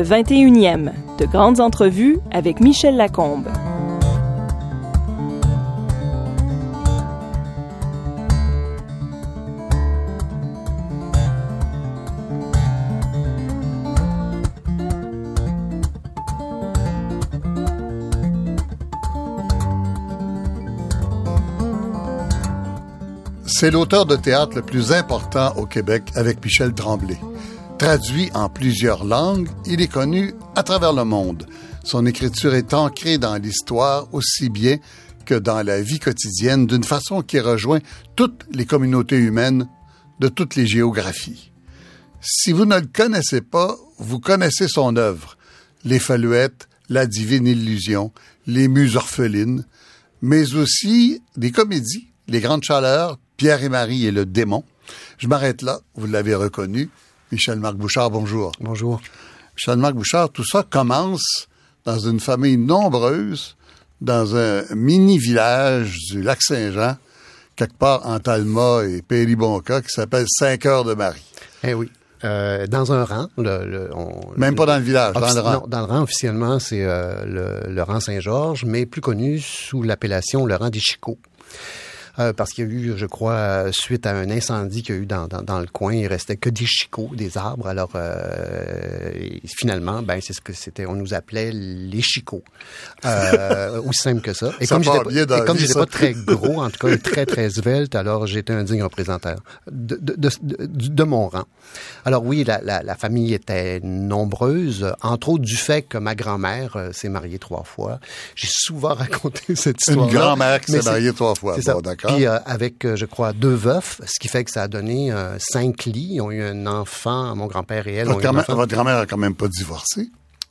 Le 21e, de grandes entrevues avec Michel Lacombe. C'est l'auteur de théâtre le plus important au Québec avec Michel Tremblay. Traduit en plusieurs langues, il est connu à travers le monde. Son écriture est ancrée dans l'histoire aussi bien que dans la vie quotidienne d'une façon qui rejoint toutes les communautés humaines de toutes les géographies. Si vous ne le connaissez pas, vous connaissez son œuvre. Les Faluettes, La divine illusion, Les Muses orphelines, mais aussi des comédies, Les Grandes Chaleurs, Pierre et Marie et le démon. Je m'arrête là, vous l'avez reconnu. Michel-Marc Bouchard, bonjour. Bonjour. Michel-Marc Bouchard, tout ça commence dans une famille nombreuse, dans un mini-village du lac Saint-Jean, quelque part en Talma et Péribonca, qui s'appelle Saint-Cœur-de-Marie. Eh oui. Euh, dans un rang. Le, Même pas dans le village, dans le rang. Non, dans le rang, officiellement, c'est euh, le, le, rang Saint-Georges, mais plus connu sous l'appellation le rang des Chicots. Euh, parce qu'il y a eu, je crois, suite à un incendie qu'il y a eu dans, dans, dans, le coin, il restait que des chicots, des arbres. Alors, euh, finalement, ben c'est ce que c'était. On nous appelait les chicots. Euh, aussi simple que ça. Et ça comme j'étais pas, comme pas très gros, en tout cas très très svelte, alors j'étais un digne représentateur de, de, de, de, mon rang. Alors oui, la, la, la, famille était nombreuse, entre autres du fait que ma grand-mère euh, s'est mariée trois fois. J'ai souvent raconté cette histoire. Une grand-mère qui s'est mariée trois fois. Bon, d'accord. Puis euh, avec, euh, je crois, deux veufs, ce qui fait que ça a donné euh, cinq lits. Ils ont eu un enfant, mon grand-père et elle. Votre grand-mère grand a quand même pas divorcé?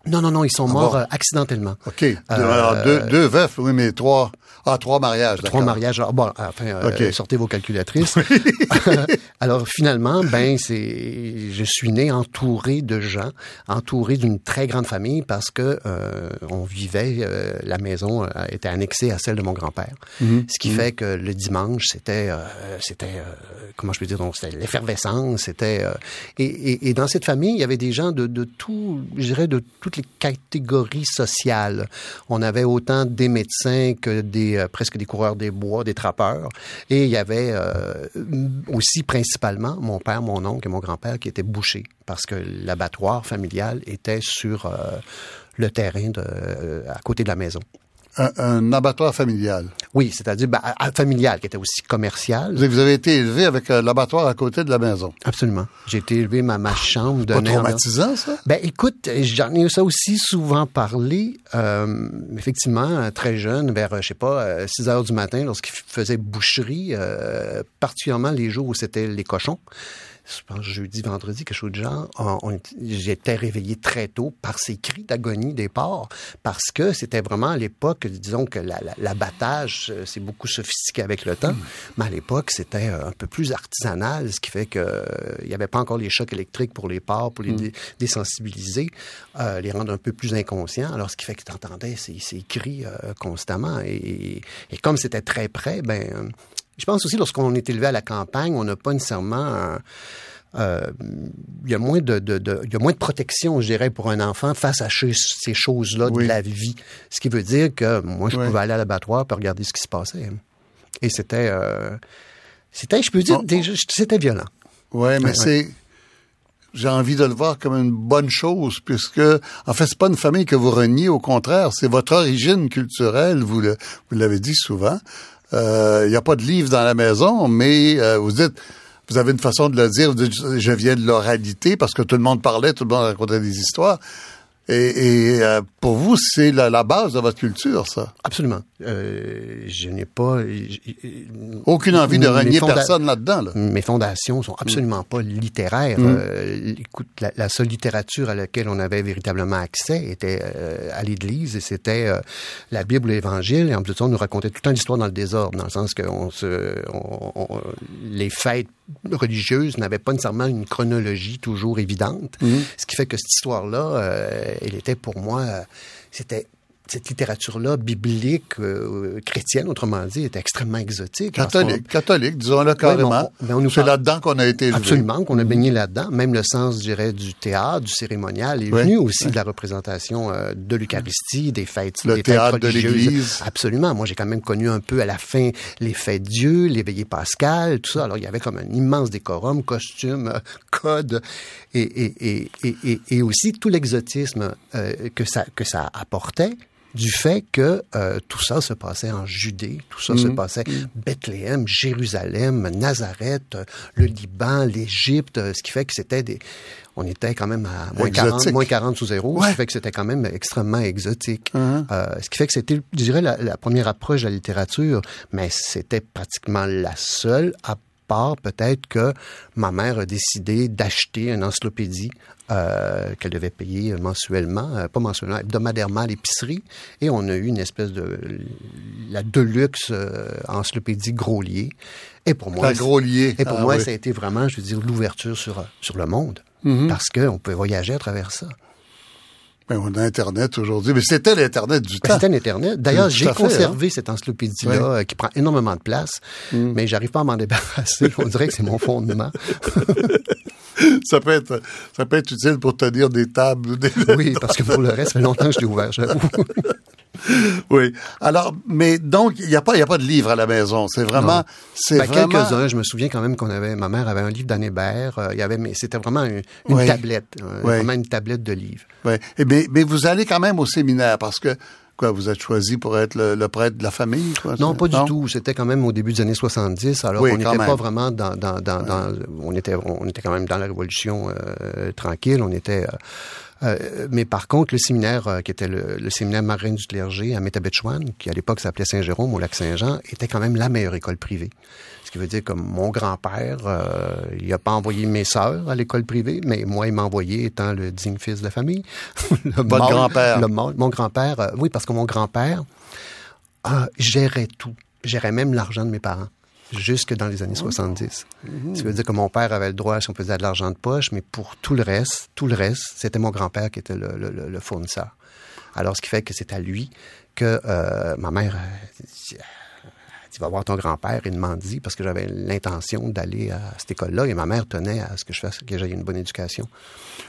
Non, non, non, ils sont Ah morts bon? euh, accidentellement. OK. Alors, deux, deux veufs, oui, mais trois. Ah, trois mariages, Trois mariages. Alors, bon, enfin, euh, OK. sortez vos calculatrices. Alors, finalement, ben, c'est, je suis né entouré de gens, entouré d'une très grande famille parce que euh, on vivait, euh, la maison euh, était annexée à celle de mon grand-père. Mhm. Ce qui fait que le dimanche, c'était, euh, c'était, euh, comment je peux dire, donc, c'était l'effervescence, c'était, euh, et, et, et dans cette famille, il y avait des gens de, de tout, je dirais, de toutes catégories sociales. On avait autant des médecins que des euh, presque des coureurs des bois, des trappeurs. Et il y avait euh, aussi principalement mon père, mon oncle et mon grand-père qui étaient bouchers parce que l'abattoir familial était sur euh, le terrain à côté de la maison. Un, un abattoir familial. Oui, c'est-à-dire ben, familial qui était aussi commercial. Vous avez, été élevé avec un l'abattoir à côté de la maison. Absolument. J'ai été élevé ma, ma chambre de Pas traumatisant, ça? Ben écoute, j'en ai ça aussi souvent parlé. Euh, effectivement, très jeune, vers, euh, je sais pas, euh, 6 heures du matin, lorsqu'il faisait boucherie, euh, particulièrement les jours où c'était les cochons. Je pense jeudi, vendredi, quelque chose de genre. J'étais réveillé très tôt par ces cris d'agonie des porcs parce que c'était vraiment à l'époque, disons que la- la- l'abattage euh, c'est beaucoup sophistiqué avec le temps, mais à l'époque c'était euh, un peu plus artisanal, ce qui fait que euh, n'y avait pas encore les chocs électriques pour les porcs, pour les dé- désensibiliser, euh, les rendre un peu plus inconscients. Alors ce qui fait que tu entendais ces, ces cris euh, constamment et, et comme c'était très près, ben je pense aussi lorsqu'on est élevé à la campagne, on n'a pas nécessairement un- euh, il y a moins de, de, de- il y a moins de protection, je dirais, pour un enfant face à ces, choses-là Oui. de la vie. Ce qui veut dire que moi, je Oui. pouvais aller à l'abattoir pour regarder ce qui se passait. Et c'était, euh, c'était, je peux dire, On- déjà, c'était violent. Oui, mais Ouais, c'est. J'ai envie de le voir comme une bonne chose, puisque, en fait, c'est pas une famille que vous reniez, au contraire, c'est votre origine culturelle, vous le, vous l'avez dit souvent. Euh, Il n'y a pas de livre dans la maison, mais euh, vous dites, vous avez une façon de le dire, vous dites, je viens de l'oralité, parce que tout le monde parlait, tout le monde racontait des histoires. Et, et, euh, pour vous, c'est la, la base de votre culture, ça? Absolument. Euh, je n'ai pas. Aucune envie de fonda- personne là-dedans. Là. Mes fondations sont absolument pas littéraires. Euh, écoute, la, la seule littérature à laquelle on avait véritablement accès était euh, à l'Église et c'était euh, la Bible et l'Évangile. Et en plus de ça, on nous racontait tout le temps l'histoire dans le désordre, dans le sens que on se, on- on- les fêtes religieuses n'avaient pas nécessairement une chronologie toujours évidente. Ce qui fait que cette histoire-là, euh, elle était pour moi, euh, c'était cette littérature-là, biblique, euh, chrétienne, autrement dit, était extrêmement exotique. Catholique, catholique, disons-le carrément. C'est là-dedans qu'on a été élevé. Absolument, qu'on a baigné là-dedans. Même le sens, je dirais, du théâtre, du cérémonial est venu aussi de la représentation euh, de l'Eucharistie, des fêtes, le des théâtre fêtes de l'Église. Absolument. Moi, j'ai quand même connu un peu à la fin les fêtes Dieu, les veillées pascales, tout ça. Alors, il y avait comme un immense décorum, costume, euh, code, et, et, et, et, et aussi tout l'exotisme euh, que ça que ça apportait du fait que euh, tout ça se passait en Judée, tout ça se Mhm. passait Bethléem, Jérusalem, Nazareth, euh, le Liban, l'Égypte, euh, ce qui fait que c'était des... On était quand même à moins 40, Exotique. moins 40 sous zéro, ce qui fait que c'était quand même extrêmement exotique. Mhm. Euh, ce qui fait que c'était, je dirais, la, la première approche de la littérature, mais c'était pratiquement la seule, à part peut-être que ma mère a décidé d'acheter une encyclopédie euh, qu'elle devait payer mensuellement, euh, pas mensuellement, hebdomadairement à l'épicerie, et on a eu une espèce de la Deluxe euh, encyclopédie Groslier. Et pour moi, Groslier. et pour Ah moi, oui. ça a été vraiment, je veux dire, l'ouverture sur sur le monde, Mhm. parce qu'on pouvait voyager à travers ça. Ben, on a Internet aujourd'hui, mais c'était l'Internet du Ben, temps. C'était un Internet. D'ailleurs, j'ai fait, hein. conservé cette encyclopédie-là euh, qui prend énormément de place, Mm. mais j'arrive pas à m'en débarrasser. On dirait que c'est mon fondement. ça peut être, ça peut être utile pour tenir des tables. Des... Oui, parce que pour le reste, ça fait longtemps que je l'ai ouvert, j'avoue. oui. Alors, mais donc, il n'y a pas, y a pas de livre à la maison. C'est vraiment, Non. c'est Ben, vraiment. Quelques-uns, je me souviens quand même qu'on avait, ma mère avait un livre d'Anne Hébert, euh, il y avait, mais c'était vraiment une, une Oui. tablette, euh, Oui. vraiment une tablette de livres. Et mais, mais vous allez quand même au séminaire parce que, quoi, vous êtes choisi pour être le, le prêtre de la famille, quoi? Non, pas du tout. C'était quand même au début des années 70. Alors, Oui, on n'était pas vraiment dans, dans, dans, dans- on était, on était quand même dans la révolution euh, tranquille. On était, euh, euh, mais par contre, le séminaire euh, qui était le, le séminaire marin du clergé à Métabetchouane, qui à l'époque s'appelait Saint-Jérôme au lac Saint-Jean, était quand même la meilleure école privée. Ce qui veut dire que mon grand-père, euh, il a pas envoyé mes sœurs à l'école privée, mais moi, il m'a envoyé étant le digne fils de la famille. Le Votre grand-père. mon grand-père, euh, oui, parce que mon grand-père ah, gérait tout. Gérait même l'argent de mes parents. Jusque dans les années 70. Ça veut dire que mon père avait le droit, si on faisait de l'argent de poche, mais pour tout le reste, tout le reste, c'était mon grand-père qui était le, le- le- le fournisseur. Alors, ce qui fait que c'est à lui que euh, ma mère euh, tu vas voir ton grand-père, il m'a dit, parce que j'avais l'intention d'aller à cette école-là, et ma mère tenait à ce que je fasse, que j'aie une bonne éducation.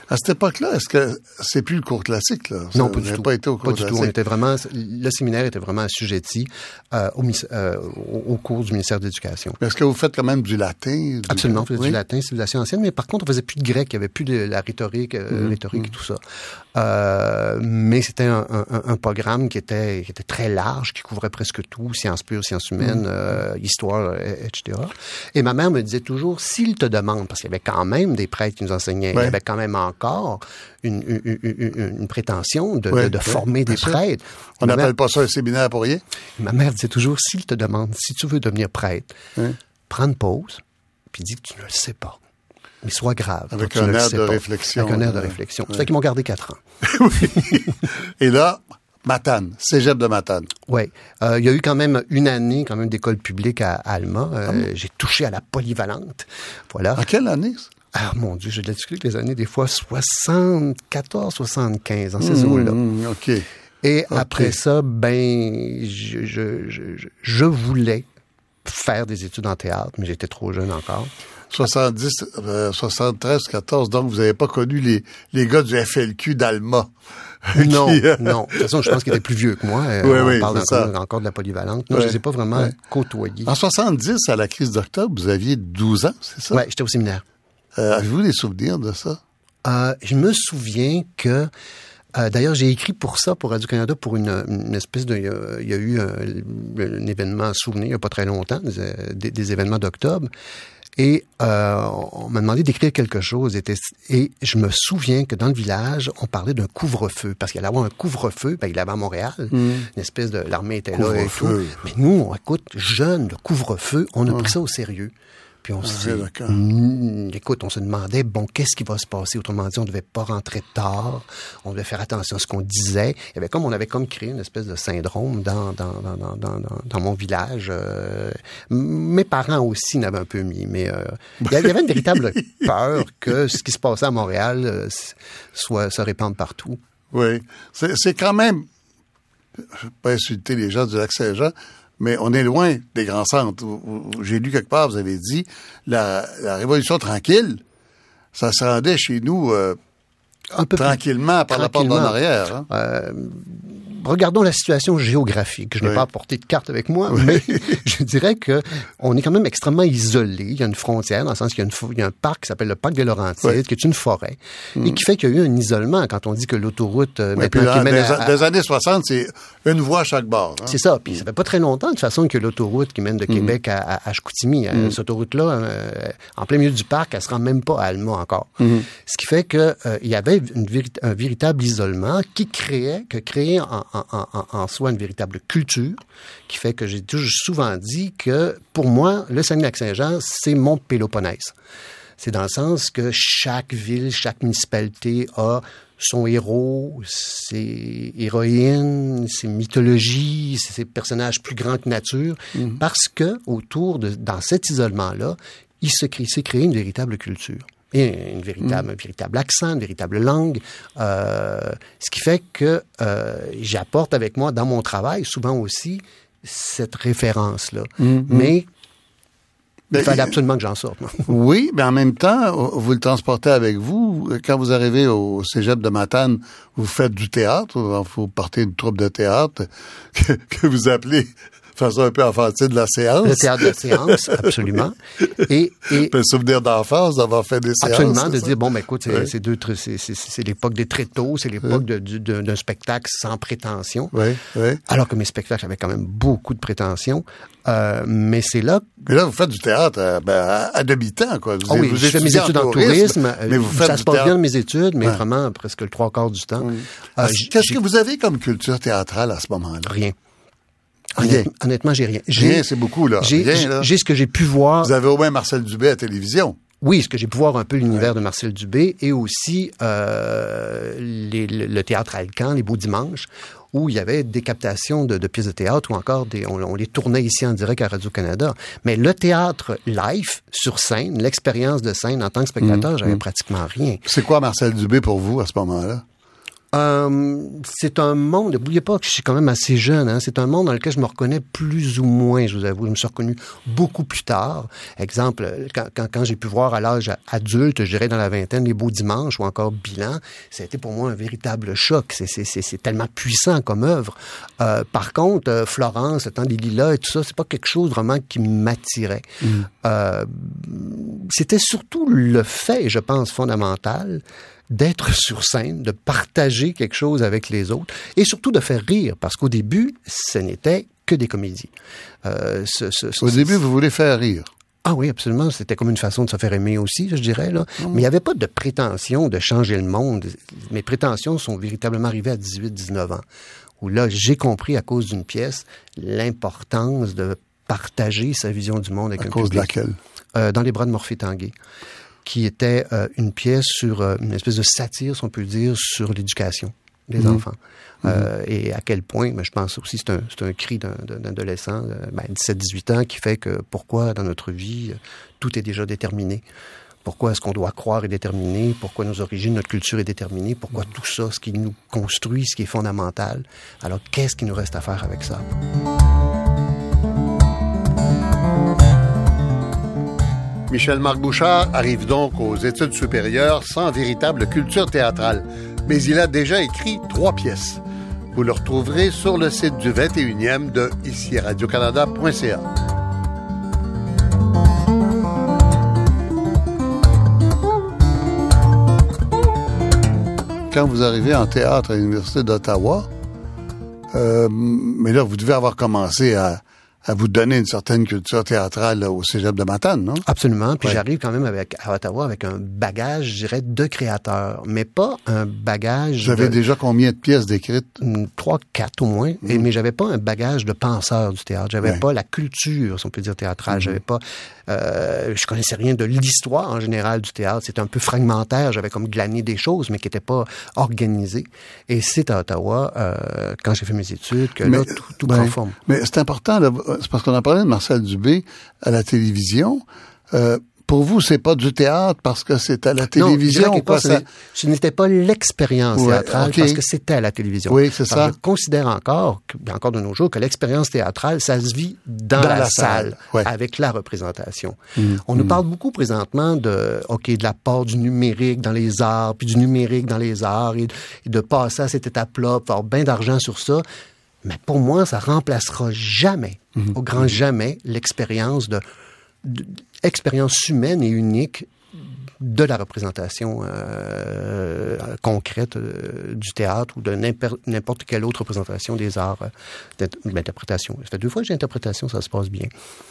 À cette époque-là, est-ce que c'est plus le cours classique, là? Non, Vous pas du tout. pas été au cours Pas du tout. On était vraiment, le séminaire était vraiment assujetti euh, au, euh, au, cours du ministère de l'Éducation. Est-ce que vous faites quand même du latin? du- Absolument, on faisait Oui? du latin, civilisation ancienne, mais par contre, on faisait plus de grec, il y avait plus de la rhétorique, euh, Mm-hmm. rhétorique et tout ça. Mais c'était un, un- un programme qui était, qui était très large, qui couvrait presque tout, sciences pures, sciences Mm-hmm. Humaines, euh, histoire, euh, etc. Et ma mère me disait toujours, s'il te demande, parce qu'il y avait quand même des prêtres qui nous enseignaient, il y avait quand même encore une, une, une- prétention de, Ouais, de- de ouais, former des sûr. prêtres. On n'appelle pas ça un séminaire pour rien? Ma mère disait toujours, s'il te demande, si tu veux devenir prêtre, prends une pause, puis dis que tu ne le sais pas. Mais sois grave. Avec un air de pas. réflexion, Avec un air de euh, réflexion. C'est ça qu'ils m'ont gardé quatre ans. Et là, Matane, cégep de Matane. Oui. Euh, il y a eu quand même une année quand même d'école publique à, à Alma. Euh, Ah J'ai touché à la polyvalente. Voilà. En quelle année? Ah mon Dieu, j'ai de la avec les années, des fois 74, 75, dans ces eaux-là. Mmh, OK. Et après ça, ben, je, je, je, je- je voulais faire des études en théâtre, mais j'étais trop jeune encore. 70, euh, 73, 14, donc vous n'avez pas connu les, les gars du FLQ d'Alma. Non, Qui, euh, non. De toute façon, je pense qu'il était plus vieux que moi. Euh, Oui, on oui, parle encore, encore de la polyvalente. Non, je ne les ai pas vraiment côtoyés. En 70, à la crise d'octobre, vous aviez 12 ans, c'est ça? Ouais, j'étais au séminaire. Euh, Avez-vous des souvenirs de ça? Euh, je me souviens que euh, D'ailleurs, j'ai écrit pour ça, pour Radio-Canada, pour une, une espèce de... Il y a, eu un, un événement souvenir, il n'y a pas très longtemps, des événements d'octobre. Et euh, on m'a demandé d'écrire quelque chose. Et, et je me souviens que dans le village, on parlait d'un couvre-feu. Parce qu'il allait avoir un couvre-feu, ben, il avait à Montréal. Une espèce de... L'armée était là et tout. Mais nous, on écoute, jeunes, le couvre-feu, on a pris ça au sérieux. Puis on se ouais, dit, d'accord. Mm, écoute, on se demandait, bon, qu'est-ce qui va se passer? Autrement dit, on devait pas rentrer tard, on devait faire attention à ce qu'on disait. Il y avait comme, on avait comme créé une espèce de syndrome dans, dans, dans, dans, dans, mon village. Euh, mes parents aussi n'avaient un peu mis, mais euh, il y avait une véritable peur que ce qui se passait à Montréal euh, soit, se répande partout. Oui. C'est quand même je vais pas insulter les gens du Lac-Saint-Jean, mais on est loin des grands centres. J'ai lu quelque part, vous avez dit, la, Révolution tranquille, ça se rendait chez nous euh, un peu tranquillement par la porte d'en arrière. Hein? Euh, regardons la situation géographique. Je n'ai pas apporté de carte avec moi, mais je dirais que on est quand même extrêmement isolé. Il y a une frontière, dans le sens qu'il y a, un parc qui s'appelle le parc des Laurentides, qui est une forêt, et hmm. qui fait qu'il y a eu un isolement quand on dit que l'autoroute euh, maintenant qui mène des, années 60, c'est une voie à chaque bord. Hein. C'est ça. Puis ça fait pas très longtemps, de toute façon, que l'autoroute qui mène de hmm. Québec à, à, Chicoutimi, euh, hmm. cette autoroute-là, euh, en plein milieu du parc, elle se rend même pas à Alma encore. Ce qui fait que il y avait un véritable isolement qui créait, que créait en, en, soi une véritable culture, qui fait que j'ai toujours souvent dit que pour moi, le Saguenay-Lac-Saint-Jean, c'est mon Péloponnèse. C'est dans le sens que chaque ville, chaque municipalité a son héros, ses héroïnes, ses mythologies, ses personnages plus grands que nature, mm-hmm. parce que autour de, dans cet isolement-là, il s'est créé une véritable culture une véritable, mm. un véritable accent, une véritable langue, euh, ce qui fait que euh, j'apporte avec moi dans mon travail souvent aussi cette référence-là. Mm, mm. Mais il ben, fallait absolument que j'en sorte. oui, mais en même temps, vous le transportez avec vous. Quand vous arrivez au cégep de Matane, vous faites du théâtre, vous partez d'une troupe de théâtre que, que vous appelez façon un peu enfantine de la séance. Le théâtre de la séance, absolument. Et, et un souvenir d'enfance d'avoir fait des séances. Absolument, de dire bon, ben écoute, c'est c'est l'époque des tréteaux, c'est l'époque d'un spectacle sans prétention. Oui, oui. Alors que mes spectacles avaient quand même beaucoup de prétention. Euh, mais c'est là. Mais là, vous faites du théâtre euh, ben, à, demi-temps, quoi. Vous, ah oui, je fais mes études en tourisme. mais vous faites ça se passe bien de mes études, mais vraiment presque le trois quarts du temps. Euh, Qu'est-ce que vous avez comme culture théâtrale à ce moment-là? Rien. Honnêtement, j'ai rien. Rien, c'est beaucoup, là. J'ai ce que j'ai pu voir. Vous avez au moins Marcel Dubé à télévision. Oui, ce que j'ai pu voir un peu l'univers de Marcel Dubé et aussi euh, le, théâtre Alcan, les Beaux Dimanches, où il y avait des captations de, pièces de théâtre ou encore des, on, les tournait ici en direct à Radio-Canada. Mais le théâtre live, sur scène, l'expérience de scène en tant que spectateur, mmh, j'avais mmh. pratiquement rien. C'est quoi Marcel Dubé pour vous à ce moment-là? Euh, c'est un monde, n'oubliez pas que je suis quand même assez jeune, hein, c'est un monde dans lequel je me reconnais plus ou moins, je vous avoue. Je me suis reconnu beaucoup plus tard. Exemple, quand, quand, quand j'ai pu voir à l'âge adulte, je dirais dans la vingtaine, Les Beaux Dimanches ou encore Bilan, ça a été pour moi un véritable choc. C'est tellement puissant comme œuvre. Euh, par contre, euh, Florence, le temps des lilas et tout ça, c'est pas quelque chose vraiment qui m'attirait. Mm. Euh, C'était surtout le fait, je pense, fondamental d'être sur scène, de partager quelque chose avec les autres et surtout de faire rire, parce qu'au début, ce n'était que des comédies. Euh, au début, vous voulez faire rire. Ah oui, absolument. C'était comme une façon de se faire aimer aussi, je dirais. Là. Ah Mais il n'y avait pas de prétention de changer le monde. Mes prétentions sont véritablement arrivées à 18-19 ans, où là, j'ai compris à cause d'une pièce l'importance de partager sa vision du monde avec à un cause de laquelle? Euh, dans les bras de Morphée Tanguay qui était euh, une pièce sur euh, une espèce de satire, si on peut dire, sur l'éducation des mhm. enfants. Euh, mhm. et à quel point, mais je pense aussi c'est un, c'est un cri d'un, adolescent, ben, 17-18 ans, qui fait que pourquoi dans notre vie, tout est déjà déterminé? Pourquoi est-ce qu'on doit croire et déterminer? Pourquoi nos origines, notre culture est déterminée? Pourquoi tout ça, ce qui nous construit, ce qui est fondamental? Alors, qu'est-ce qui nous reste à faire avec ça? Michel Marc Bouchard arrive donc aux études supérieures sans véritable culture théâtrale, mais il a déjà écrit trois pièces. Vous le retrouverez sur le site du 21e de ici radiocanada.ca. Quand vous arrivez en théâtre à l'Université d'Ottawa, euh, mais là, vous devez avoir commencé à, à vous donner une certaine culture théâtrale au Cégep de Matane, non? Absolument. Puis j'arrive quand même avec, à Ottawa avec un bagage, je dirais, de créateur, mais pas un bagage... Avez déjà combien de pièces décrites? Hmm, trois, quatre au moins. Et, hmm. mais j'avais pas un bagage de penseur du théâtre. J'avais pas la culture, si on peut dire, théâtrale. Hmm. J'avais pas... Euh, je connaissais rien de l'histoire en général du théâtre. C'était un peu fragmentaire. J'avais comme glané des choses, mais qui n'étaient pas organisées. Et c'est à Ottawa, euh, quand j'ai fait mes études, que là, tout, tout prend forme. Mais c'est important, c'est parce qu'on a parlé de Marcel Dubé à la télévision. Euh, pour vous, c'est pas du théâtre parce que c'est à la télévision. Non, quoi, ça... ce n'était pas l'expérience théâtrale parce que c'était à la télévision. Oui, c'est ça. Je considère encore, encore de nos jours, que l'expérience théâtrale, ça se vit dans, la, salle, avec la représentation. Mm. On nous mm. parle beaucoup présentement de, ok, de l'apport du numérique dans les arts, puis du numérique dans les arts, et, de passer à cette étape-là, faire bien d'argent sur ça. Mais pour moi, ça remplacera jamais, mm. au grand jamais, l'expérience de expérience humaine et unique de la représentation euh, concrète euh, du théâtre ou de n'importe quelle autre représentation des arts euh, d'interprétation. Ça fait deux fois que j'ai interprétation, ça se passe bien.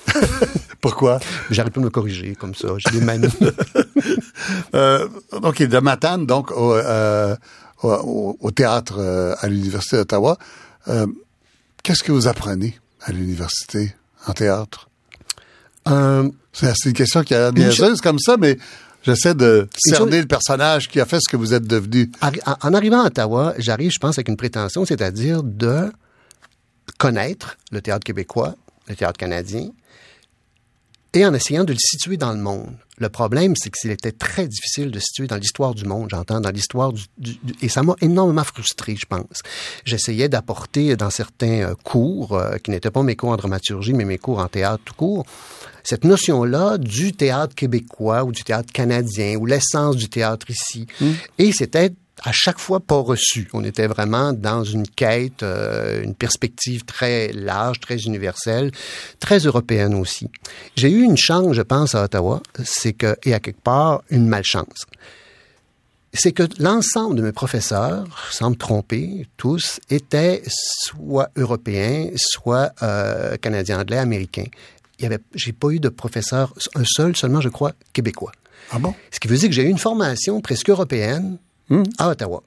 Pourquoi? J'arrive pas à me corriger comme ça. J'ai des manies. OK, de Matane, donc, au, au théâtre à l'Université d'Ottawa. Qu'est-ce que vous apprenez à l'université en théâtre? Euh, c'est une question qui a l'air juste comme ça, mais j'essaie de cerner le personnage qui a fait ce que vous êtes devenu. En arrivant à Ottawa, j'arrive, je pense, avec une prétention, c'est-à-dire de connaître le théâtre québécois, le théâtre canadien, et en essayant de le situer dans le monde. Le problème, c'est qu'il était très difficile de situer dans l'histoire du monde, j'entends, dans l'histoire du, Et ça m'a énormément frustré, je pense. J'essayais d'apporter dans certains euh, cours, euh, qui n'étaient pas mes cours en dramaturgie, mais mes cours en théâtre tout court, cette notion-là du théâtre québécois ou du théâtre canadien ou l'essence du théâtre ici. Hmm. Et c'était à chaque fois pas reçu. On était vraiment dans une quête, euh, une perspective très large, très universelle, très européenne aussi. J'ai eu une chance, je pense, à Ottawa, c'est que, et à quelque part, une malchance. C'est que l'ensemble de mes professeurs, sans me tromper, tous, étaient soit européens, soit euh, canadiens anglais, américains. Il y avait, j'ai pas eu de professeur, un seul seulement, je crois, québécois. Ah bon? Ce qui veut dire que j'ai eu une formation presque européenne, Hmm. à Ottawa.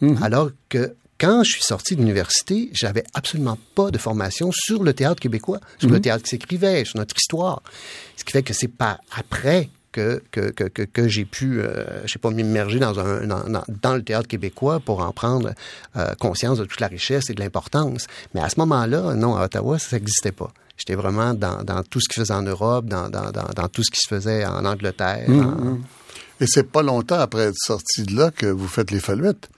Hmm. Alors que quand je suis sorti de l'université, j'avais absolument pas de formation sur le théâtre québécois, sur le hmm. théâtre qui s'écrivait, sur notre histoire. Ce qui fait que c'est pas après que, que, que, que, j'ai pu, euh, je sais pas, m'immerger dans, un, dans, le théâtre québécois pour en prendre euh, conscience de toute la richesse et de l'importance. Mais à ce moment-là, non, à Ottawa, ça n'existait pas. J'étais vraiment dans, dans, tout ce qui se faisait en Europe, dans, dans, dans, tout ce qui se faisait en Angleterre. Et c'est pas longtemps après être sorti de là que vous faites les Faluettes.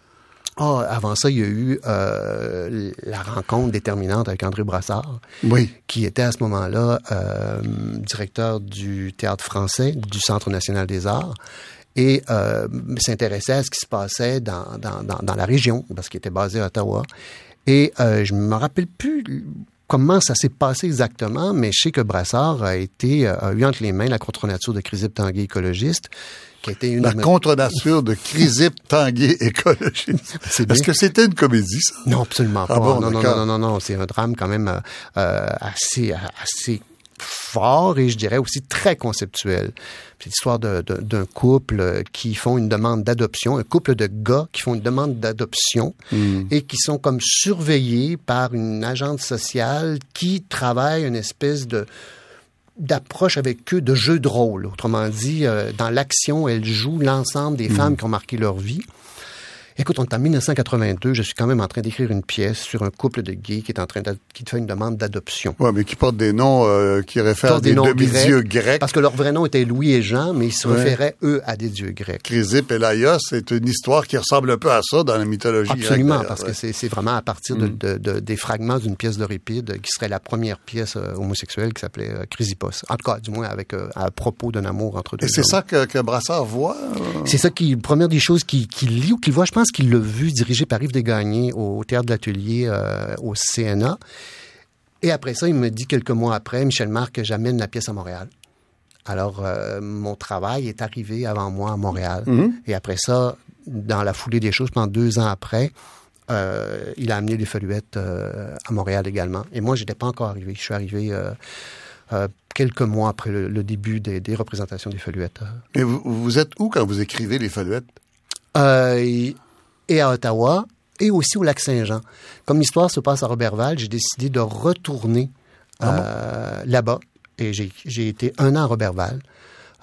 Ah, avant ça, il y a eu euh, la rencontre déterminante avec André Brassard, oui. qui était à ce moment-là euh, directeur du théâtre français du Centre national des arts et euh, s'intéressait à ce qui se passait dans, dans, dans, dans la région, parce qu'il était basé à Ottawa. Et je me rappelle plus comment ça s'est passé exactement, mais je sais que Brassard a été a eu entre les mains la contre-nature de Chrysippe Tanguay, écologiste, qui était une la contre-nature de Chrysippe Tanguay, écologiste. Est-ce que c'était une comédie, ça? Non, absolument ah pas. non, non, non, non, non, c'est un drame quand même euh, euh, assez, assez fort et je dirais aussi très conceptuel. C'est l'histoire d'un couple qui font une demande d'adoption, un couple de gars qui font une demande d'adoption hmm. et qui sont comme surveillés par une agente sociale qui travaille une espèce de d'approche avec eux de jeu de rôle. Autrement dit, euh, dans l'action, elle joue l'ensemble des hmm. femmes qui ont marqué leur vie. Écoute, on est en 1982, je suis quand même en train d'écrire une pièce sur un couple de gays qui est en train de, qui fait une demande d'adoption. Oui, mais qui porte des noms euh, qui réfèrent à des, demi-dieux grecs, Parce que leur vrai nom était Louis et Jean, mais ils se référaient, eux, à des dieux grecs. Chrysippe et Laios, c'est une histoire qui ressemble un peu à ça dans la mythologie Absolument, parce que c'est vraiment à partir de, mm. de, des fragments d'une pièce d'Euripide, qui serait la première pièce euh, homosexuelle qui s'appelait euh, Chrysippos. En tout cas, du moins, avec à propos d'un amour entre deux Et c'est ça que, que Brassard voit? C'est ça qui, première des choses qu'il lit ou qu'il voit, je pense qu'il l'a vu dirigé par Yves Desgagnés au Théâtre de l'Atelier euh, au CNA. Et après ça, il me dit quelques mois après, Michel Marc, j'amène la pièce à Montréal. Alors, euh, mon travail est arrivé avant moi à Montréal. Mhm. Et après ça, dans la foulée des choses, pendant deux ans après, euh, il a amené les Feluettes à Montréal également. Et moi, je n'étais pas encore arrivé. Je suis arrivé quelques mois après le, début des, représentations des Feluettes. Mais vous, vous, êtes où quand vous écrivez les Feluettes? Et à Ottawa et aussi au lac Saint-Jean. Comme l'histoire se passe à Robertval, j'ai décidé de retourner ah euh, là-bas et j'ai été un an à Robertval.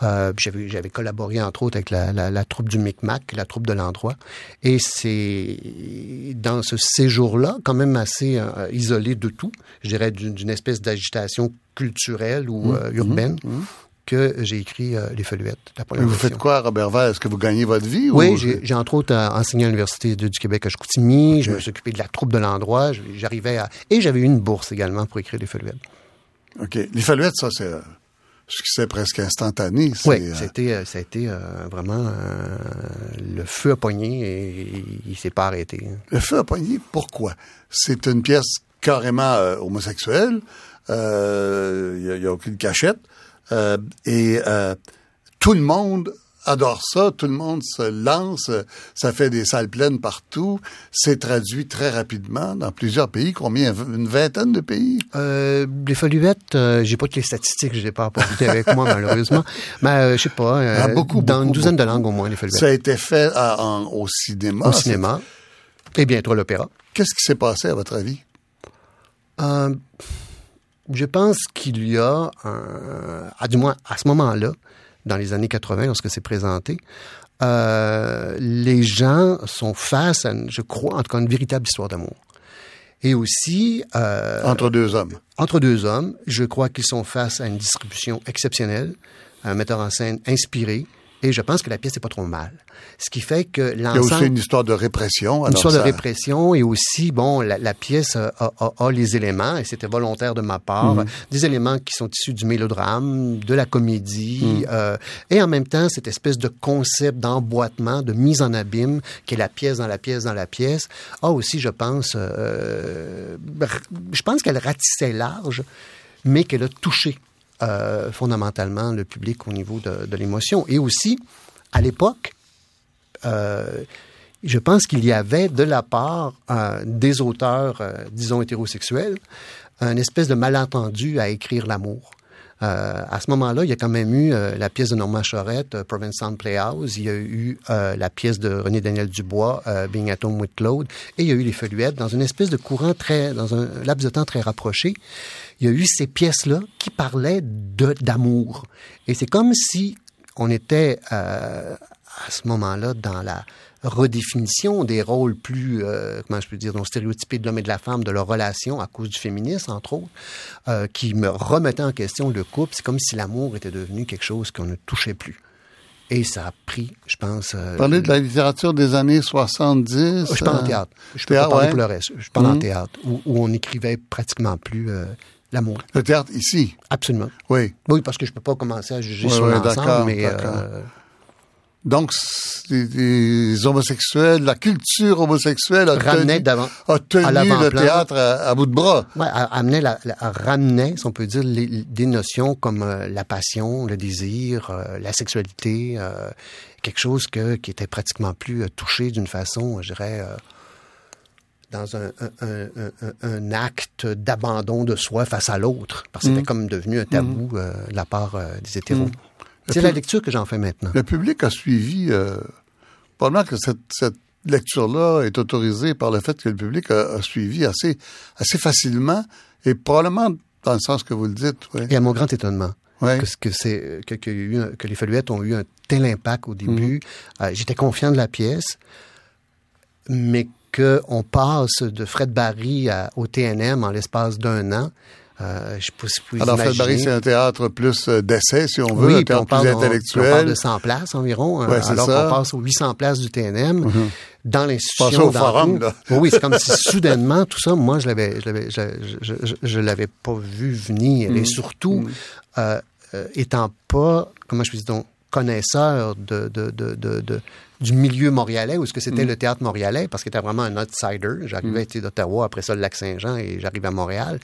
Euh, J'avais collaboré entre autres avec la, la, la, troupe du Micmac, la troupe de l'endroit. Et c'est dans ce séjour-là, quand même assez euh, isolé de tout, je dirais d'une espèce d'agitation culturelle ou mmh, euh, urbaine, mmh, mmh que j'ai écrit euh, Les Feuillettes. La Mais vous faites quoi, Robert Val? Est-ce que vous gagnez votre vie? Oui, ou... j'ai entre autres euh, enseigné à l'Université du Québec à Chicoutimi. Je me suis occupé de la troupe de l'endroit. J'arrivais à... Et j'avais eu une bourse également pour écrire Les Feuillettes. OK. Les Falluettes, ça, c'est euh, succès presque instantané. Oui, ça a été, euh, vraiment... euh, le feu a pogné et il s'est pas arrêté. Le feu à poignée, pourquoi? C'est une pièce carrément euh, homosexuelle. Il n'y a, aucune cachette. Euh, et euh, tout le monde adore ça. Tout le monde se lance. Ça fait des salles pleines partout. C'est traduit très rapidement dans plusieurs pays. Combien? Une vingtaine de pays? Euh, les Foluettes, euh, j'ai pas toutes les statistiques, je les pas apportées avec moi malheureusement, mais euh, je sais pas, Ah, beaucoup, dans beaucoup, une douzaine beaucoup. de langues au moins les Foluettes. Ça a été fait à- en- au cinéma. Au cinéma et bientôt à l'opéra. Qu'est-ce qui s'est passé, à votre avis? Je pense qu'il y a, un, à du moins à ce moment-là, dans les années 80, lorsque c'est présenté, euh, les gens sont face à, je crois, en tout cas, une véritable histoire d'amour. Et aussi, euh, Entre deux hommes. entre deux hommes, je crois qu'ils sont face à une distribution exceptionnelle, un metteur en scène inspiré, et je pense que la pièce n'est pas trop mal. Ce qui fait que Il y a aussi l'ensemble... une histoire de répression. Une alors histoire de répression et aussi, bon, la, la pièce a, a- a- a les éléments, et c'était volontaire de ma part, Mhm. des éléments qui sont issus du mélodrame, de la comédie, Mhm. euh, et en même temps, cette espèce de concept d'emboîtement, de mise en abîme, qui est la pièce dans la pièce dans la pièce, a aussi, je pense, euh, je pense qu'elle ratissait large, mais qu'elle a touché euh, fondamentalement le public au niveau de, l'émotion. Et aussi, à l'époque, euh, je pense qu'il y avait de la part euh, des auteurs, disons hétérosexuels, un espèce de malentendu à écrire l'amour. Euh, à ce moment-là, il y a quand même eu euh, la pièce de Norma Charette, euh, Provincetown Playhouse. Il y a eu la pièce de René Daniel Dubois, Being at Home with Claude. Et il y a eu Les Feuillettes dans une espèce de courant très, dans un laps de temps très rapproché. Il y a eu ces pièces-là qui parlaient d'amour. Et c'est comme si on était à ce moment-là dans la redéfinition des rôles plus, euh, comment je peux dire, donc stéréotypés de l'homme et de la femme, de leur relation à cause du féminisme, entre autres, euh, qui me remettait en question le couple. C'est comme si l'amour était devenu quelque chose qu'on ne touchait plus. Et ça a pris, je pense... euh, Parler de la littérature des années 70. je parle en euh, théâtre. Je peux théâtre, pas ouais. pour le reste. Je parle en Mhm. théâtre, où, où on n'écrivait pratiquement plus euh, l'amour. Le théâtre ici, Absolument. oui. Oui, parce que je peux pas commencer à juger sur ouais, l'ensemble, mais... Donc, les, les homosexuels, la culture homosexuelle a Ramenait tenu, d'avant- a tenu à le théâtre à, à bout de bras. Ouais, a- amenait la, la- ramenait, si on peut dire, les- des notions comme euh, la passion, le désir, euh, la sexualité, euh, quelque chose que, qui était pratiquement plus touché d'une façon, je dirais, dans un, un- un- un- un acte d'abandon de soi face à l'autre, parce que c'était comme devenu un tabou euh, de la part euh, des hétéros. C'est la lecture que j'en fais maintenant. Le public a suivi, euh, probablement que cette, cette lecture-là est autorisée par le fait que le public a, a suivi assez, assez facilement et probablement dans le sens que vous le dites. Oui. Et à mon grand étonnement, Ouais. que, que, c'est, les Feuillettes ont eu un tel impact au début. Euh, j'étais confiant de la pièce, mais qu'on passe de Fred Barry à- au TNM en l'espace d'un an. Euh, je sais pas si vous pouvez Alors, Fred imaginer. Barry, c'est un théâtre plus euh, d'essai, si on veut, oui, un théâtre on parle, plus on- puis on intellectuel. parle de 100 places environ, euh, Ouais, c'est alors ça. Mhm. qu'on passe aux 800 places du TNM dans Pensez l'institution au forum, là. Oui, c'est comme si soudainement tout ça, moi je l'avais, je l'avais, je, je, je- je l'avais pas vu venir Mhm. et surtout euh, euh, étant pas, comment je peux dire donc connaisseur de, de, de, de, de- du milieu montréalais, ou est-ce que c'était Mhm. le théâtre montréalais, parce qu'il était vraiment un outsider. J'arrivais sais, d'Ottawa, après ça le lac Saint-Jean, et j'arrive à Montréal.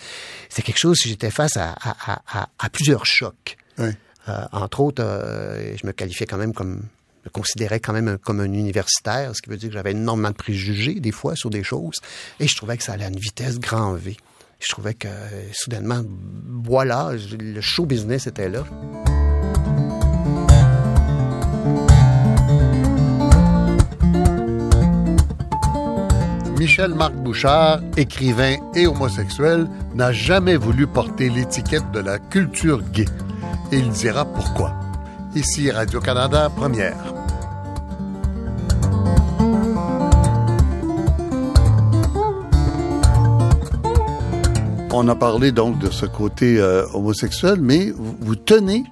C'est quelque chose, j'étais face à, à, à, à- à plusieurs chocs. Oui. Euh, entre autres, euh, je me qualifiais quand même comme, me considérais quand même comme un universitaire, ce qui veut dire que j'avais énormément de préjugés des fois sur des choses, et je trouvais que ça allait à une vitesse grand V. Je trouvais que euh, soudainement, voilà, le show business était là. Michel Marc Bouchard, écrivain et homosexuel, n'a jamais voulu porter l'étiquette de la culture gay. Et il dira pourquoi. Ici Radio-Canada, première. On a parlé donc de ce côté euh, homosexuel, mais vous, vous tenez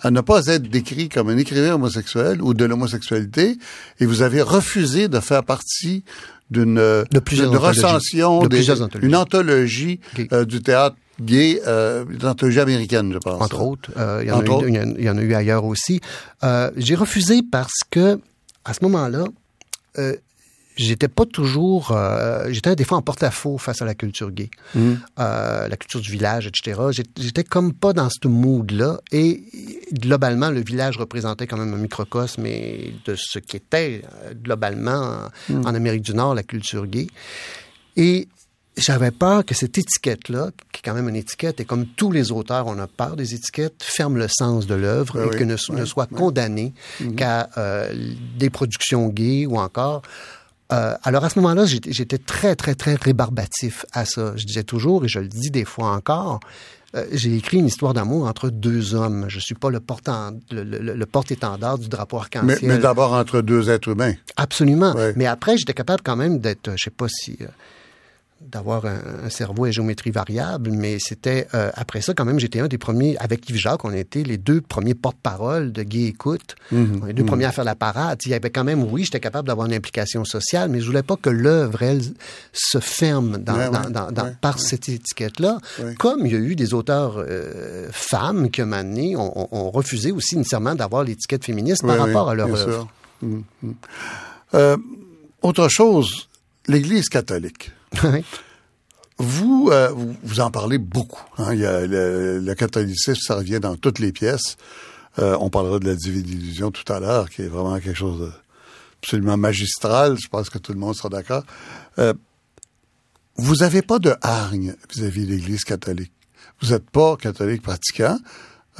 à ne pas être décrit comme un écrivain homosexuel ou de l'homosexualité, et vous avez refusé de faire partie d'une de plusieurs anthologies. recension, De des- plusieurs anthologies. une anthologie euh, du théâtre gay, euh, une anthologie américaine, je pense. Entre autres, euh, il, y en Entre a eu, autres. il y en- a eu ailleurs aussi. Euh, j'ai refusé parce que à ce moment-là, euh, j'étais pas toujours, euh, j'étais des fois en porte-à-faux face à la culture gay, Mhm. euh, la culture du village, etc. J'étais comme pas dans ce mood-là et globalement, le village représentait quand même un microcosme mais de ce qu'était euh, globalement en, en Amérique du Nord la culture gay. Et j'avais peur que cette étiquette-là, qui est quand même une étiquette, et comme tous les auteurs, on a peur des étiquettes, ferme le sens de l'œuvre Ben et oui, que ne, soit ouais. condamné qu'à euh, des productions gays ou encore. Euh, alors à ce moment-là, j'étais très, très, très rébarbatif à ça. Je disais toujours, et je le dis des fois encore, euh, j'ai écrit une histoire d'amour entre deux hommes. Je suis pas le porte-en- le, le- le porte-étendard du drapeau arc-en-ciel. mais d'abord entre deux êtres humains. Absolument. Ouais. Mais après, j'étais capable quand même d'être, je sais pas si euh, d'avoir un, un cerveau à géométrie variable, mais c'était euh, après ça quand même, j'étais un des premiers avec Yves Jacques, on était les deux premiers porte-parole de Gay Écoute, Mhm. les deux premiers à faire la parade. Il y avait quand même, oui, j'étais capable d'avoir une implication sociale, mais je voulais pas que l'œuvre elle se ferme dans, Ouais, dans- ouais, dans- dans- ouais, par cette étiquette-là. Ouais. Comme il y a eu des auteurs euh, femmes qui, à un ont, refusé aussi nécessairement d'avoir l'étiquette féministe par rapport à leur œuvre. Mhm, mhm. Euh, autre chose, l'Église catholique. Euh, vous, vous en parlez beaucoup. hein. Le, catholicisme, ça revient dans toutes les pièces. Euh, on parlera de la divine illusion tout à l'heure, qui est vraiment quelque chose de absolument magistral. Je pense que tout le monde sera d'accord. Euh, vous n'avez pas de hargne vis-à-vis de l'Église catholique. Vous n'êtes pas catholique pratiquant.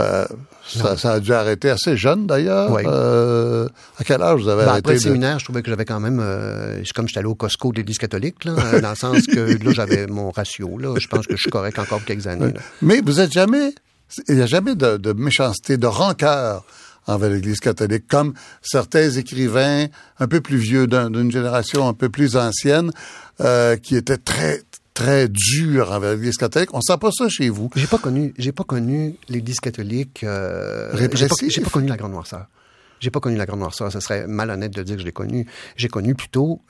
Euh, ça, ça a dû arrêter assez jeune d'ailleurs. Oui. Euh, à quel âge vous avez Ben, arrêté après le de... séminaire, je trouvais que j'avais quand même, euh, c'est comme j'étais allé au Costco de l'Église catholique, là, dans le sens que là, j'avais mon ratio. Là, je pense que je suis correct encore pour quelques années. là. Mais vous êtes jamais, il n'y a jamais de, de méchanceté, de rancœur envers l'Église catholique, comme certains écrivains un peu plus vieux d'un- d'une génération un peu plus ancienne, euh, qui étaient très très durs envers l'Église catholique. On sent pas ça chez vous. J'ai pas connu, j'ai pas connu l'Église catholique. Euh, j'ai pas, pas connu la grande noirceur. J'ai pas connu la grande noirceur. Ce serait malhonnête de dire que je l'ai connu. J'ai connu plutôt